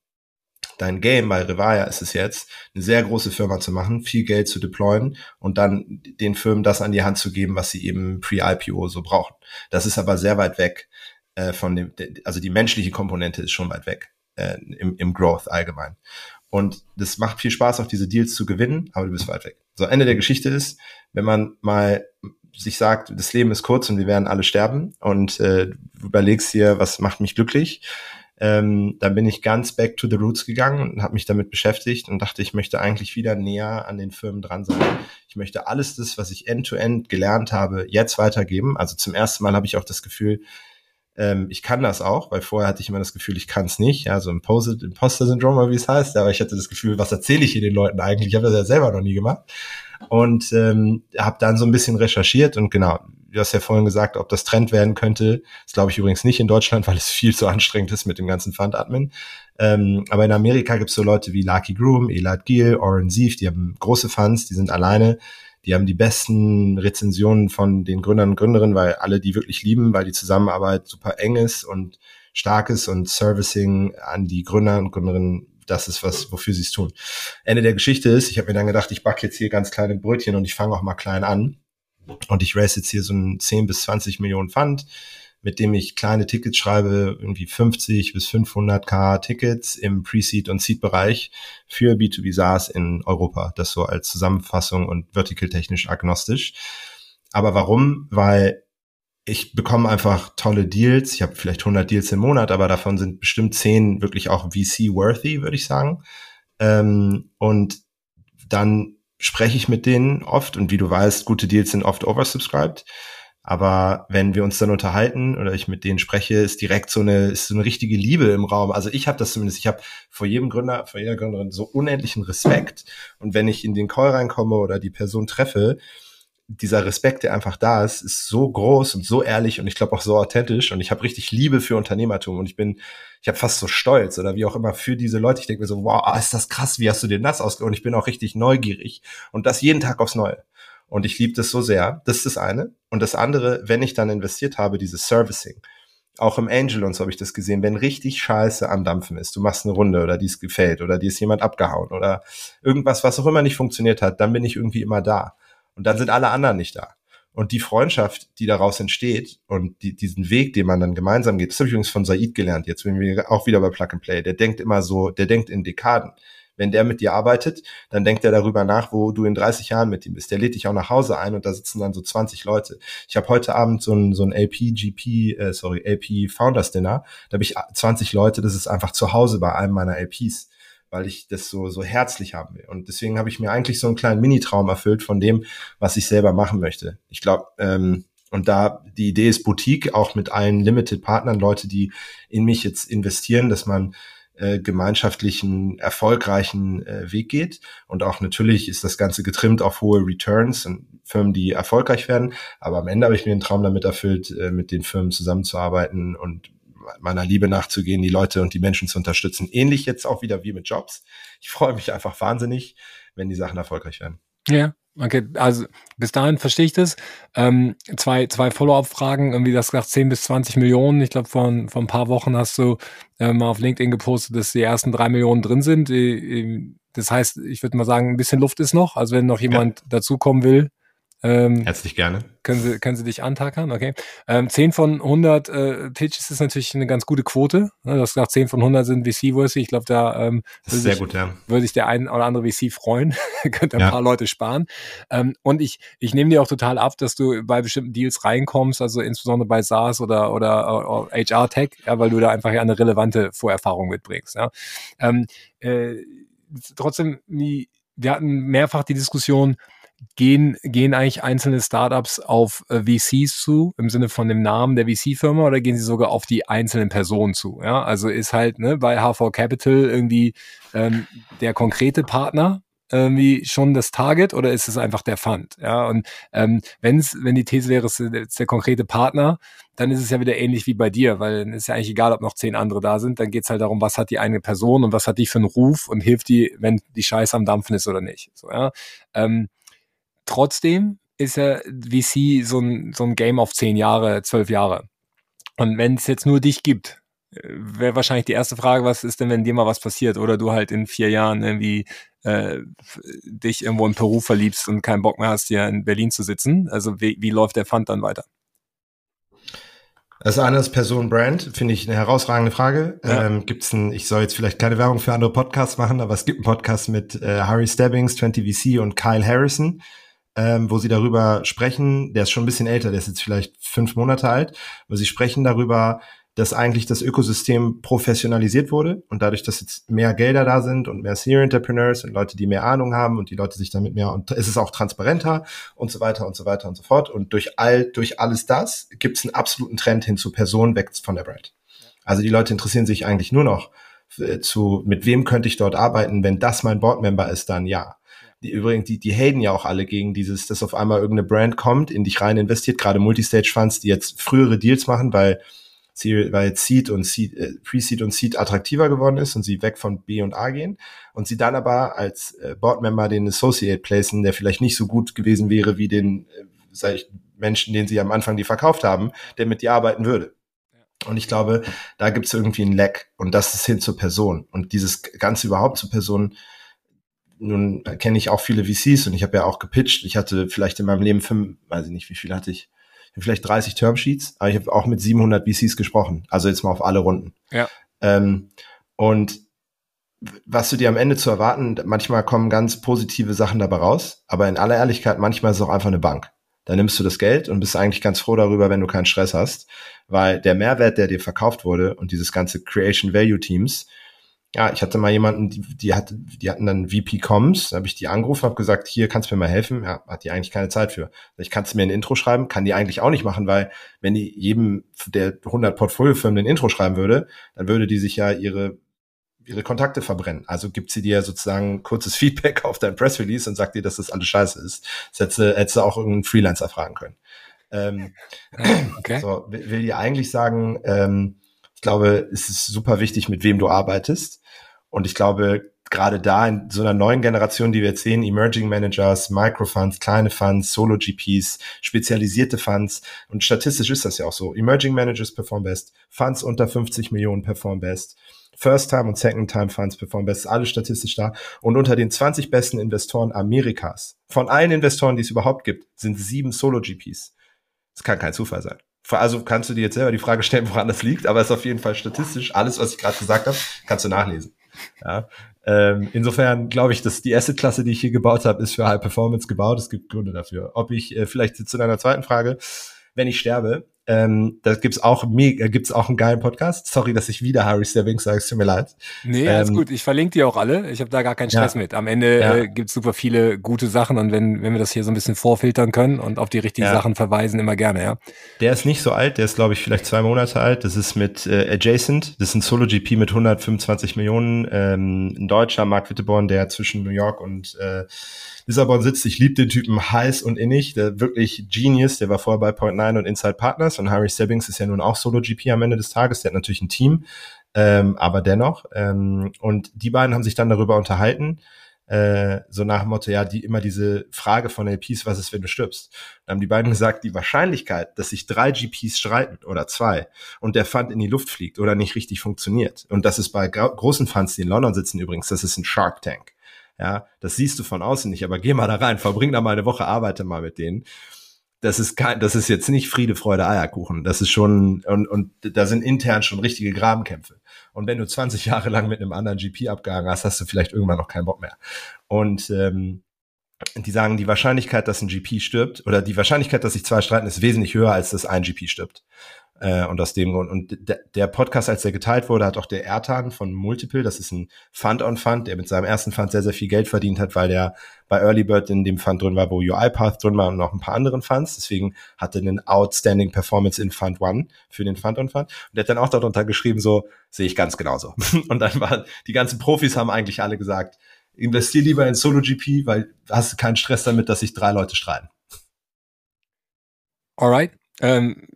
dein Game bei Revaya ist es jetzt, eine sehr große Firma zu machen, viel Geld zu deployen und dann den Firmen das an die Hand zu geben, was sie eben pre-IPO so brauchen. Das ist aber sehr weit weg äh, von dem, also die menschliche Komponente ist schon weit weg äh, im, im Growth allgemein. Und das macht viel Spaß, auch diese Deals zu gewinnen, aber du bist weit weg. So, Ende der Geschichte ist, wenn man mal sich sagt, das Leben ist kurz und wir werden alle sterben und äh, überlegst dir, was macht mich glücklich, ähm, dann bin ich ganz back to the roots gegangen und habe mich damit beschäftigt und dachte, ich möchte eigentlich wieder näher an den Firmen dran sein. Ich möchte alles das, was ich end-to-end -end gelernt habe, jetzt weitergeben. Also zum ersten Mal habe ich auch das Gefühl, ähm, ich kann das auch, weil vorher hatte ich immer das Gefühl, ich kann es nicht, ja, so Imposter-Syndrom, wie es heißt, aber ich hatte das Gefühl, was erzähle ich hier den Leuten eigentlich? Ich habe das ja selber noch nie gemacht. Und ähm, habe dann so ein bisschen recherchiert und genau, du hast ja vorhin gesagt, ob das Trend werden könnte, das glaube ich übrigens nicht in Deutschland, (laughs) weil es viel zu anstrengend ist mit dem ganzen Fund-Admin. Ähm, aber in Amerika gibt es so Leute wie Lucky Groom, Elad Giel, Oren Sief, die haben große Funds, die sind alleine die haben die besten Rezensionen von den Gründern und Gründerinnen, weil alle die wirklich lieben, weil die Zusammenarbeit super eng ist und stark ist und Servicing an die Gründer und Gründerinnen das ist was, wofür sie es tun. Ende der Geschichte ist, ich habe mir dann gedacht, ich backe jetzt hier ganz kleine Brötchen und ich fange auch mal klein an. Und ich race jetzt hier so ein 10 bis 20 Millionen Pfand mit dem ich kleine Tickets schreibe, irgendwie 50 bis 500k Tickets im Pre-Seed und Seed-Bereich für B2B SaaS in Europa. Das so als Zusammenfassung und vertical-technisch agnostisch. Aber warum? Weil ich bekomme einfach tolle Deals. Ich habe vielleicht 100 Deals im Monat, aber davon sind bestimmt 10 wirklich auch VC-worthy, würde ich sagen. Ähm, und dann spreche ich mit denen oft und wie du weißt, gute Deals sind oft oversubscribed. Aber wenn wir uns dann unterhalten oder ich mit denen spreche, ist direkt so eine, ist so eine richtige Liebe im Raum. Also ich habe das zumindest, ich habe vor jedem Gründer, vor jeder Gründerin so unendlichen Respekt. Und wenn ich in den Call reinkomme oder die Person treffe, dieser Respekt, der einfach da ist, ist so groß und so ehrlich und ich glaube auch so authentisch und ich habe richtig Liebe für Unternehmertum und ich bin, ich habe fast so stolz oder wie auch immer für diese Leute. Ich denke mir so, wow, ist das krass, wie hast du den das ausge... Und ich bin auch richtig neugierig und das jeden Tag aufs Neue. Und ich liebe das so sehr. Das ist das eine. Und das andere, wenn ich dann investiert habe, dieses Servicing. Auch im Angel und so habe ich das gesehen, wenn richtig Scheiße am Dampfen ist, du machst eine Runde oder die ist gefällt oder die ist jemand abgehauen oder irgendwas, was auch immer nicht funktioniert hat, dann bin ich irgendwie immer da. Und dann sind alle anderen nicht da. Und die Freundschaft, die daraus entsteht und die, diesen Weg, den man dann gemeinsam geht, das habe ich übrigens von Said gelernt, jetzt bin wir auch wieder bei Plug and Play, der denkt immer so, der denkt in Dekaden. Wenn der mit dir arbeitet, dann denkt er darüber nach, wo du in 30 Jahren mit ihm bist. Der lädt dich auch nach Hause ein und da sitzen dann so 20 Leute. Ich habe heute Abend so ein, so ein LP-GP, äh, sorry, LP Founders Dinner. Da habe ich 20 Leute, das ist einfach zu Hause bei einem meiner LPs weil ich das so, so herzlich haben will. Und deswegen habe ich mir eigentlich so einen kleinen Mini-Traum erfüllt von dem, was ich selber machen möchte. Ich glaube, ähm, und da die Idee ist Boutique, auch mit allen Limited-Partnern, Leute, die in mich jetzt investieren, dass man äh, gemeinschaftlichen, erfolgreichen äh, Weg geht. Und auch natürlich ist das Ganze getrimmt auf hohe Returns und Firmen, die erfolgreich werden. Aber am Ende habe ich mir einen Traum damit erfüllt, äh, mit den Firmen zusammenzuarbeiten und meiner Liebe nachzugehen, die Leute und die Menschen zu unterstützen. Ähnlich jetzt auch wieder wie mit Jobs. Ich freue mich einfach wahnsinnig, wenn die Sachen erfolgreich werden. Ja, Okay, also bis dahin verstehe ich das. Ähm, zwei zwei Follow-up-Fragen, irgendwie das gesagt 10 bis 20 Millionen. Ich glaube, vor, vor ein paar Wochen hast du äh, mal auf LinkedIn gepostet, dass die ersten drei Millionen drin sind. Das heißt, ich würde mal sagen, ein bisschen Luft ist noch. Also wenn noch jemand ja. dazukommen will, ähm, Herzlich gerne. Können Sie, können Sie dich antackern? Okay. Ähm, 10 von 100 äh, Pitches ist natürlich eine ganz gute Quote. Ne? Das gesagt, 10 von 100 sind VC-worthy. Ich glaube, da ähm, würde, sich, gut, ja. würde sich der ein oder andere VC freuen. (laughs) Könnte ein ja. paar Leute sparen. Ähm, und ich, ich nehme dir auch total ab, dass du bei bestimmten Deals reinkommst, also insbesondere bei SaaS oder, oder, oder HR-Tech, ja, weil du da einfach eine relevante Vorerfahrung mitbringst. Ja. Ähm, äh, trotzdem, wir hatten mehrfach die Diskussion, gehen, gehen eigentlich einzelne Startups auf äh, VCs zu, im Sinne von dem Namen der VC-Firma, oder gehen sie sogar auf die einzelnen Personen zu? Ja, also ist halt ne, bei HV Capital irgendwie ähm, der konkrete Partner irgendwie schon das Target oder ist es einfach der Fund? Ja, und ähm, wenn's, wenn die These wäre, es ist der konkrete Partner, dann ist es ja wieder ähnlich wie bei dir, weil dann ist ja eigentlich egal, ob noch zehn andere da sind, dann geht's halt darum, was hat die eine Person und was hat die für einen Ruf und hilft die, wenn die Scheiße am Dampfen ist oder nicht. So, ja. Ähm, Trotzdem ist ja VC so ein, so ein Game auf zehn Jahre, zwölf Jahre. Und wenn es jetzt nur dich gibt, äh, wäre wahrscheinlich die erste Frage, was ist denn, wenn dir mal was passiert oder du halt in vier Jahren irgendwie äh, dich irgendwo in Peru verliebst und keinen Bock mehr hast, hier in Berlin zu sitzen? Also wie, wie läuft der Fund dann weiter? Das eine ist Person Brand, finde ich eine herausragende Frage. Ja. Ähm, gibt's ein, ich soll jetzt vielleicht keine Werbung für andere Podcasts machen, aber es gibt einen Podcast mit äh, Harry Stebbings, 20VC und Kyle Harrison ähm, wo sie darüber sprechen, der ist schon ein bisschen älter, der ist jetzt vielleicht fünf Monate alt, wo sie sprechen darüber, dass eigentlich das Ökosystem professionalisiert wurde und dadurch, dass jetzt mehr Gelder da sind und mehr Senior Entrepreneurs und Leute, die mehr Ahnung haben und die Leute sich damit mehr und ist es auch transparenter und so weiter und so weiter und so fort. Und durch all, durch alles das gibt es einen absoluten Trend hin zu Personen weg von der Brand. Also die Leute interessieren sich eigentlich nur noch äh, zu, mit wem könnte ich dort arbeiten, wenn das mein Boardmember ist, dann ja die übrigens, die, die haten ja auch alle gegen dieses, dass auf einmal irgendeine Brand kommt, in dich rein investiert, gerade Multistage-Funds, die jetzt frühere Deals machen, weil sie, weil Seed und Seed, äh, Pre-Seed und Seed attraktiver geworden ist und sie weg von B und A gehen und sie dann aber als äh, Boardmember den Associate placen, der vielleicht nicht so gut gewesen wäre wie den, äh, sag ich, Menschen, den sie am Anfang die verkauft haben, der mit dir arbeiten würde. Und ich glaube, da gibt es irgendwie ein Leck und das ist hin zur Person. Und dieses Ganze überhaupt zur Person, nun kenne ich auch viele VCs und ich habe ja auch gepitcht. Ich hatte vielleicht in meinem Leben fünf, weiß ich nicht, wie viel hatte ich, vielleicht 30 Termsheets, aber ich habe auch mit 700 VCs gesprochen. Also jetzt mal auf alle Runden. Ja. Ähm, und was du dir am Ende zu erwarten, manchmal kommen ganz positive Sachen dabei raus, aber in aller Ehrlichkeit, manchmal ist es auch einfach eine Bank. Da nimmst du das Geld und bist eigentlich ganz froh darüber, wenn du keinen Stress hast, weil der Mehrwert, der dir verkauft wurde und dieses ganze Creation Value Teams, ja, ich hatte mal jemanden, die, die, hat, die hatten dann VP Comms, da habe ich die angerufen, habe gesagt, hier kannst du mir mal helfen. Ja, hat die eigentlich keine Zeit für. Ich kannst du mir ein Intro schreiben, kann die eigentlich auch nicht machen, weil wenn die jedem der 100 Portfoliofirmen ein Intro schreiben würde, dann würde die sich ja ihre ihre Kontakte verbrennen. Also gibt sie dir sozusagen kurzes (laughs) Feedback auf dein Press Release und sagt dir, dass das alles scheiße ist. Das hättest du, hättest du auch irgendeinen Freelancer fragen können. Ähm, okay. So, will, will dir eigentlich sagen, ähm, ich glaube, es ist super wichtig, mit wem du arbeitest. Und ich glaube, gerade da in so einer neuen Generation, die wir jetzt sehen, Emerging Managers, Microfunds, kleine Funds, Solo GPs, spezialisierte Funds. Und statistisch ist das ja auch so. Emerging Managers perform best, Funds unter 50 Millionen perform best. First-Time und Second-Time-Funds perform best, alle statistisch da. Und unter den 20 besten Investoren Amerikas, von allen Investoren, die es überhaupt gibt, sind sieben Solo-GPs. Das kann kein Zufall sein. Also kannst du dir jetzt selber die Frage stellen, woran das liegt, aber es ist auf jeden Fall statistisch. Alles, was ich gerade gesagt habe, kannst du nachlesen. Ja. Ähm, insofern glaube ich, dass die Asset-Klasse, die ich hier gebaut habe, ist für High Performance gebaut. Es gibt Gründe dafür. Ob ich äh, vielleicht zu deiner zweiten Frage, wenn ich sterbe, ähm, da gibt's auch mega, gibt's auch einen geilen Podcast. Sorry, dass ich wieder Harry Stebbings sage, es tut mir leid. Nee, alles ähm, gut. Ich verlinke die auch alle. Ich habe da gar keinen Stress ja. mit. Am Ende ja. äh, gibt's super viele gute Sachen und wenn, wenn wir das hier so ein bisschen vorfiltern können und auf die richtigen ja. Sachen verweisen, immer gerne, ja. Der ist nicht so alt, der ist, glaube ich, vielleicht zwei Monate alt. Das ist mit äh, Adjacent. Das ist ein Solo-GP mit 125 Millionen. Ähm, ein Deutscher, Mark Witteborn, der zwischen New York und äh, Lissabon sitzt. Ich liebe den Typen heiß und innig. Der wirklich Genius. Der war vorher bei Point Nine und Inside Partners. Und Harry Stebbings ist ja nun auch Solo-GP am Ende des Tages. Der hat natürlich ein Team. Ähm, aber dennoch. Ähm, und die beiden haben sich dann darüber unterhalten. Äh, so nach dem Motto, ja, die immer diese Frage von LPs, was ist, wenn du stirbst? Dann haben die beiden gesagt, die Wahrscheinlichkeit, dass sich drei GPs streiten oder zwei und der Fund in die Luft fliegt oder nicht richtig funktioniert. Und das ist bei großen Funds, die in London sitzen übrigens, das ist ein Shark Tank. Ja, das siehst du von außen nicht, aber geh mal da rein, verbring da mal eine Woche, arbeite mal mit denen. Das ist kein, das ist jetzt nicht Friede, Freude, Eierkuchen. Das ist schon, und, und da sind intern schon richtige Grabenkämpfe. Und wenn du 20 (laughs) Jahre lang mit einem anderen GP abgehangen hast, hast du vielleicht irgendwann noch keinen Bock mehr. Und ähm, die sagen, die Wahrscheinlichkeit, dass ein GP stirbt, oder die Wahrscheinlichkeit, dass sich zwei streiten, ist wesentlich höher, als dass ein GP stirbt. Äh, und aus dem Grund. Und der Podcast, als der geteilt wurde, hat auch der Ertan von Multiple, das ist ein Fund on Fund, der mit seinem ersten Fund sehr, sehr viel Geld verdient hat, weil der bei Early Bird in dem Fund drin war, wo UiPath drin war und noch ein paar anderen Funds. Deswegen hatte einen Outstanding Performance in Fund One für den Fund on Fund. Und der hat dann auch darunter geschrieben, so, sehe ich ganz genauso. (laughs) und dann waren, die ganzen Profis haben eigentlich alle gesagt, investier lieber in Solo GP, weil hast keinen Stress damit, dass sich drei Leute streiten. Alright. Ähm,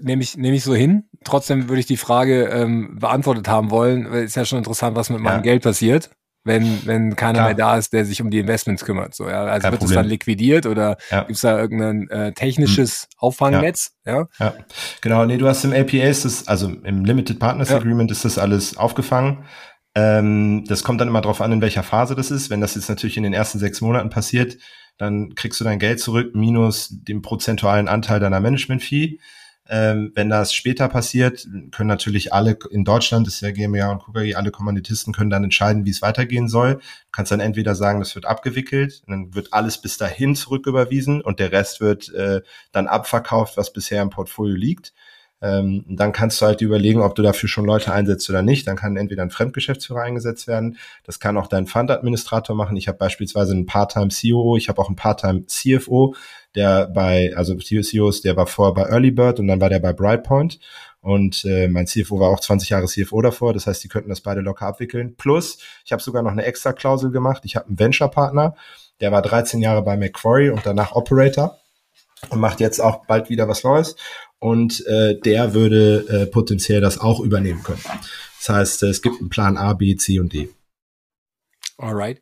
nehme ich, nehm ich so hin. Trotzdem würde ich die Frage ähm, beantwortet haben wollen. Ist ja schon interessant, was mit meinem ja. Geld passiert, wenn, wenn keiner Klar. mehr da ist, der sich um die Investments kümmert. So, ja? Also Kein wird es dann liquidiert oder ja. gibt es da irgendein äh, technisches hm. Auffangnetz? Ja. ja. genau. Nee, du hast im LPA ist das, also im Limited Partners Agreement ist das alles aufgefangen. Ähm, das kommt dann immer drauf an, in welcher Phase das ist. Wenn das jetzt natürlich in den ersten sechs Monaten passiert, dann kriegst du dein Geld zurück minus den prozentualen Anteil deiner Management-Fee. Ähm, wenn das später passiert, können natürlich alle in Deutschland, das ist ja GmbH und KUKG, alle Kommanditisten können dann entscheiden, wie es weitergehen soll. Du kannst dann entweder sagen, das wird abgewickelt, dann wird alles bis dahin zurücküberwiesen und der Rest wird äh, dann abverkauft, was bisher im Portfolio liegt. Ähm, dann kannst du halt überlegen, ob du dafür schon Leute einsetzt oder nicht. Dann kann entweder ein Fremdgeschäftsführer eingesetzt werden. Das kann auch dein Fundadministrator machen. Ich habe beispielsweise einen Part-Time COO. Ich habe auch einen Part-Time CFO, der bei, also CEOs, der war vorher bei Early Bird und dann war der bei Brightpoint. Und äh, mein CFO war auch 20 Jahre CFO davor. Das heißt, die könnten das beide locker abwickeln. Plus, ich habe sogar noch eine extra Klausel gemacht. Ich habe einen Venture-Partner, der war 13 Jahre bei Macquarie und danach Operator und macht jetzt auch bald wieder was Neues und äh, der würde äh, potenziell das auch übernehmen können. Das heißt, es gibt einen Plan A, B, C und D. Alright.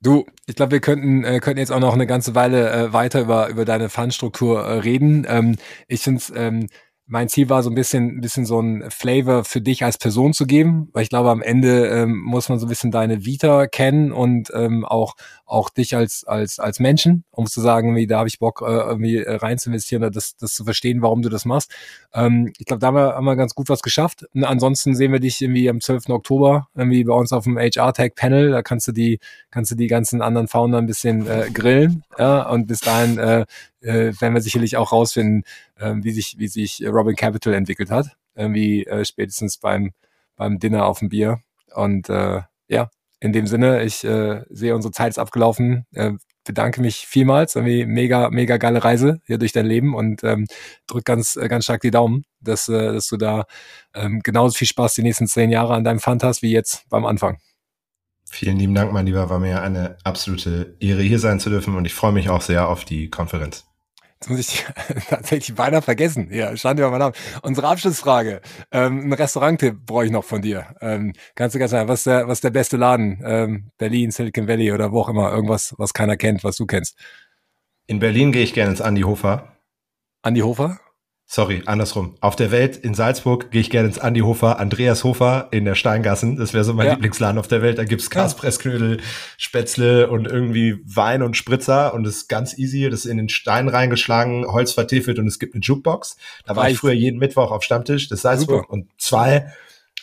Du, ich glaube, wir könnten, äh, könnten jetzt auch noch eine ganze Weile äh, weiter über, über deine Fundstruktur äh, reden. Ähm, ich finde es ähm, mein Ziel war so ein bisschen, ein bisschen so ein Flavor für dich als Person zu geben, weil ich glaube, am Ende ähm, muss man so ein bisschen deine Vita kennen und ähm, auch auch dich als als als Menschen, um zu sagen, wie da habe ich Bock äh, irgendwie rein zu investieren oder das das zu verstehen, warum du das machst. Ähm, ich glaube, da haben wir, haben wir ganz gut was geschafft. Und ansonsten sehen wir dich irgendwie am 12. Oktober irgendwie bei uns auf dem HR Tech Panel. Da kannst du die kannst du die ganzen anderen Founder ein bisschen äh, grillen, ja, und bis dahin äh, äh, werden wir sicherlich auch rausfinden, äh, wie sich, wie sich Robin Capital entwickelt hat. Irgendwie äh, spätestens beim, beim Dinner auf dem Bier. Und äh, ja, in dem Sinne, ich äh, sehe, unsere Zeit ist abgelaufen. Äh, bedanke mich vielmals. Irgendwie mega, mega geile Reise hier durch dein Leben und ähm, drück ganz, äh, ganz stark die Daumen, dass, äh, dass du da ähm, genauso viel Spaß die nächsten zehn Jahre an deinem Fund hast wie jetzt beim Anfang. Vielen lieben Dank, mein Lieber. War mir eine absolute Ehre, hier sein zu dürfen und ich freue mich auch sehr auf die Konferenz. Jetzt muss ich (laughs) tatsächlich beinahe vergessen. Ja, stand über meinen Namen. Unsere Abschlussfrage. Ähm, ein Restauranttipp brauche ich noch von dir. Ähm, kannst du ganz sagen, was ist der, was ist der beste Laden? Ähm, Berlin, Silicon Valley oder wo auch immer. Irgendwas, was keiner kennt, was du kennst. In Berlin gehe ich gerne ins Andi Hofer. Andi Hofer? Sorry, andersrum. Auf der Welt in Salzburg gehe ich gerne ins Andi Hofer, Andreas Hofer in der Steingassen. Das wäre so mein ja. Lieblingsladen auf der Welt. Da gibt's Kaspressknödel, Spätzle und irgendwie Wein und Spritzer und das ist ganz easy. Das ist in den Stein reingeschlagen, Holz vertiefelt und es gibt eine Jukebox. Da war Reicht. ich früher jeden Mittwoch auf Stammtisch, das Salzburg. Super. Und zwei,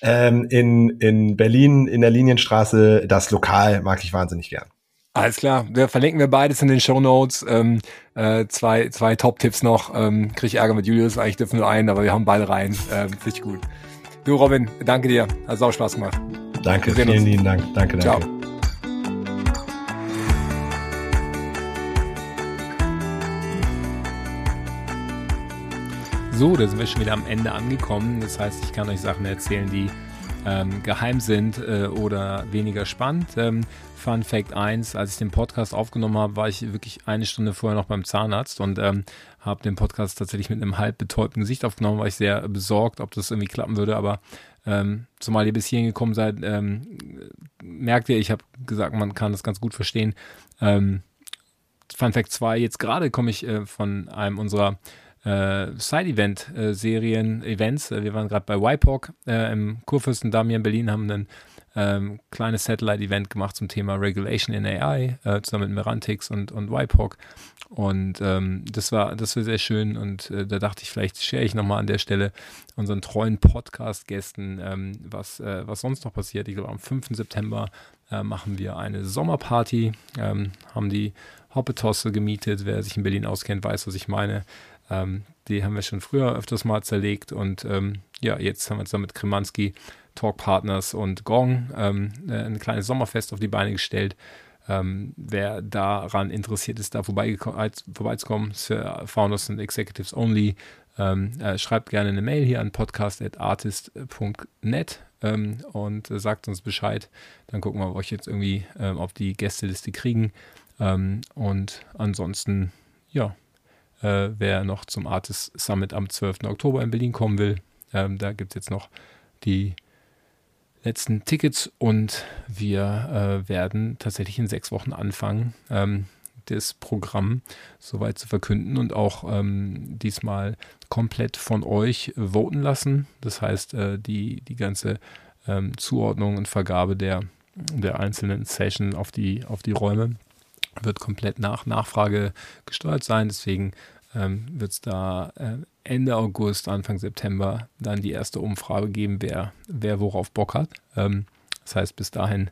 ähm, in, in Berlin in der Linienstraße, das Lokal mag ich wahnsinnig gern. Alles klar, wir verlinken wir beides in den Show Notes. Ähm, äh, zwei zwei Top-Tipps noch. Ähm, Kriege ich Ärger mit Julius, eigentlich dürfen nur einen, aber wir haben beide rein. Ähm, Finde ich gut. Du Robin, danke dir. Hat auch Spaß gemacht. Danke, vielen uns. lieben Dank. Danke, danke. Ciao. So, da sind wir schon wieder am Ende angekommen. Das heißt, ich kann euch Sachen erzählen, die ähm, geheim sind äh, oder weniger spannend. Ähm, Fun Fact 1, als ich den Podcast aufgenommen habe, war ich wirklich eine Stunde vorher noch beim Zahnarzt und ähm, habe den Podcast tatsächlich mit einem halb betäubten Gesicht aufgenommen, war ich sehr besorgt, ob das irgendwie klappen würde, aber ähm, zumal ihr bis hierhin gekommen seid, ähm, merkt ihr, ich habe gesagt, man kann das ganz gut verstehen. Ähm, Fun Fact 2, jetzt gerade komme ich äh, von einem unserer äh, Side-Event-Serien, äh, Events. Äh, wir waren gerade bei YPOC äh, im Kurfürstendamm hier in Berlin, haben ein ähm, kleines Satellite-Event gemacht zum Thema Regulation in AI, äh, zusammen mit Merantix und, und YPOC. Und ähm, das war das war sehr schön und äh, da dachte ich, vielleicht share ich nochmal an der Stelle unseren treuen Podcast-Gästen, ähm, was, äh, was sonst noch passiert. Ich glaube, am 5. September äh, machen wir eine Sommerparty, ähm, haben die Hoppetosse gemietet. Wer sich in Berlin auskennt, weiß, was ich meine. Ähm, die haben wir schon früher öfters mal zerlegt und ähm, ja, jetzt haben wir zusammen mit Kremanski, Talk Partners und Gong ähm, äh, ein kleines Sommerfest auf die Beine gestellt. Ähm, wer daran interessiert ist, da vorbeizukommen, für Founders und Executives Only. Ähm, äh, schreibt gerne eine Mail hier an podcast.artist.net ähm, und äh, sagt uns Bescheid. Dann gucken wir, ob wir jetzt irgendwie ähm, auf die Gästeliste kriegen. Ähm, und ansonsten, ja, äh, wer noch zum Artist Summit am 12. Oktober in Berlin kommen will. Ähm, da gibt es jetzt noch die letzten Tickets und wir äh, werden tatsächlich in sechs Wochen anfangen, ähm, das Programm soweit zu verkünden und auch ähm, diesmal komplett von euch voten lassen. Das heißt, äh, die, die ganze ähm, Zuordnung und Vergabe der, der einzelnen Session auf die, auf die Räume wird komplett nach Nachfrage gesteuert sein. Deswegen ähm, wird es da äh, Ende August, Anfang September dann die erste Umfrage geben, wer, wer worauf Bock hat. Ähm, das heißt, bis dahin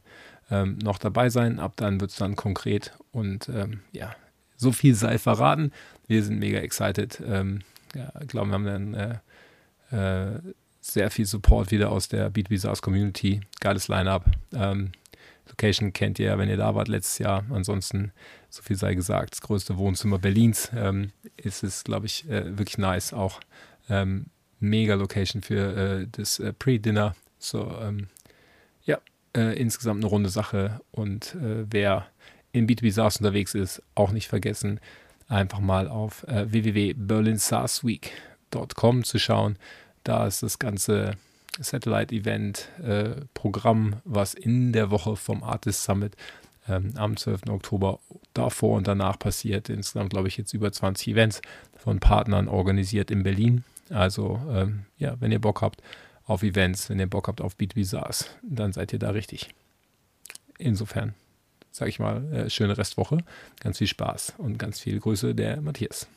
ähm, noch dabei sein. Ab dann wird es dann konkret und ähm, ja, so viel sei verraten. Wir sind mega excited. Ähm, ja, glaube, wir haben dann äh, äh, sehr viel Support wieder aus der B2B SaaS Community. Geiles Line-Up. Location kennt ihr, wenn ihr da wart letztes Jahr. Ansonsten, so viel sei gesagt, das größte Wohnzimmer Berlins ähm, ist es, glaube ich, äh, wirklich nice. Auch ähm, mega Location für äh, das äh, Pre-Dinner. So, ähm, ja, äh, insgesamt eine runde Sache. Und äh, wer in B2B SaaS unterwegs ist, auch nicht vergessen, einfach mal auf äh, www.berlinsaarsweek.com zu schauen. Da ist das ganze Satellite-Event-Programm, äh, was in der Woche vom Artist Summit ähm, am 12. Oktober davor und danach passiert. Insgesamt, glaube ich, jetzt über 20 Events von Partnern organisiert in Berlin. Also ähm, ja, wenn ihr Bock habt auf Events, wenn ihr Bock habt auf B2B SaaS, dann seid ihr da richtig. Insofern, sage ich mal, äh, schöne Restwoche, ganz viel Spaß und ganz viel Grüße der Matthias.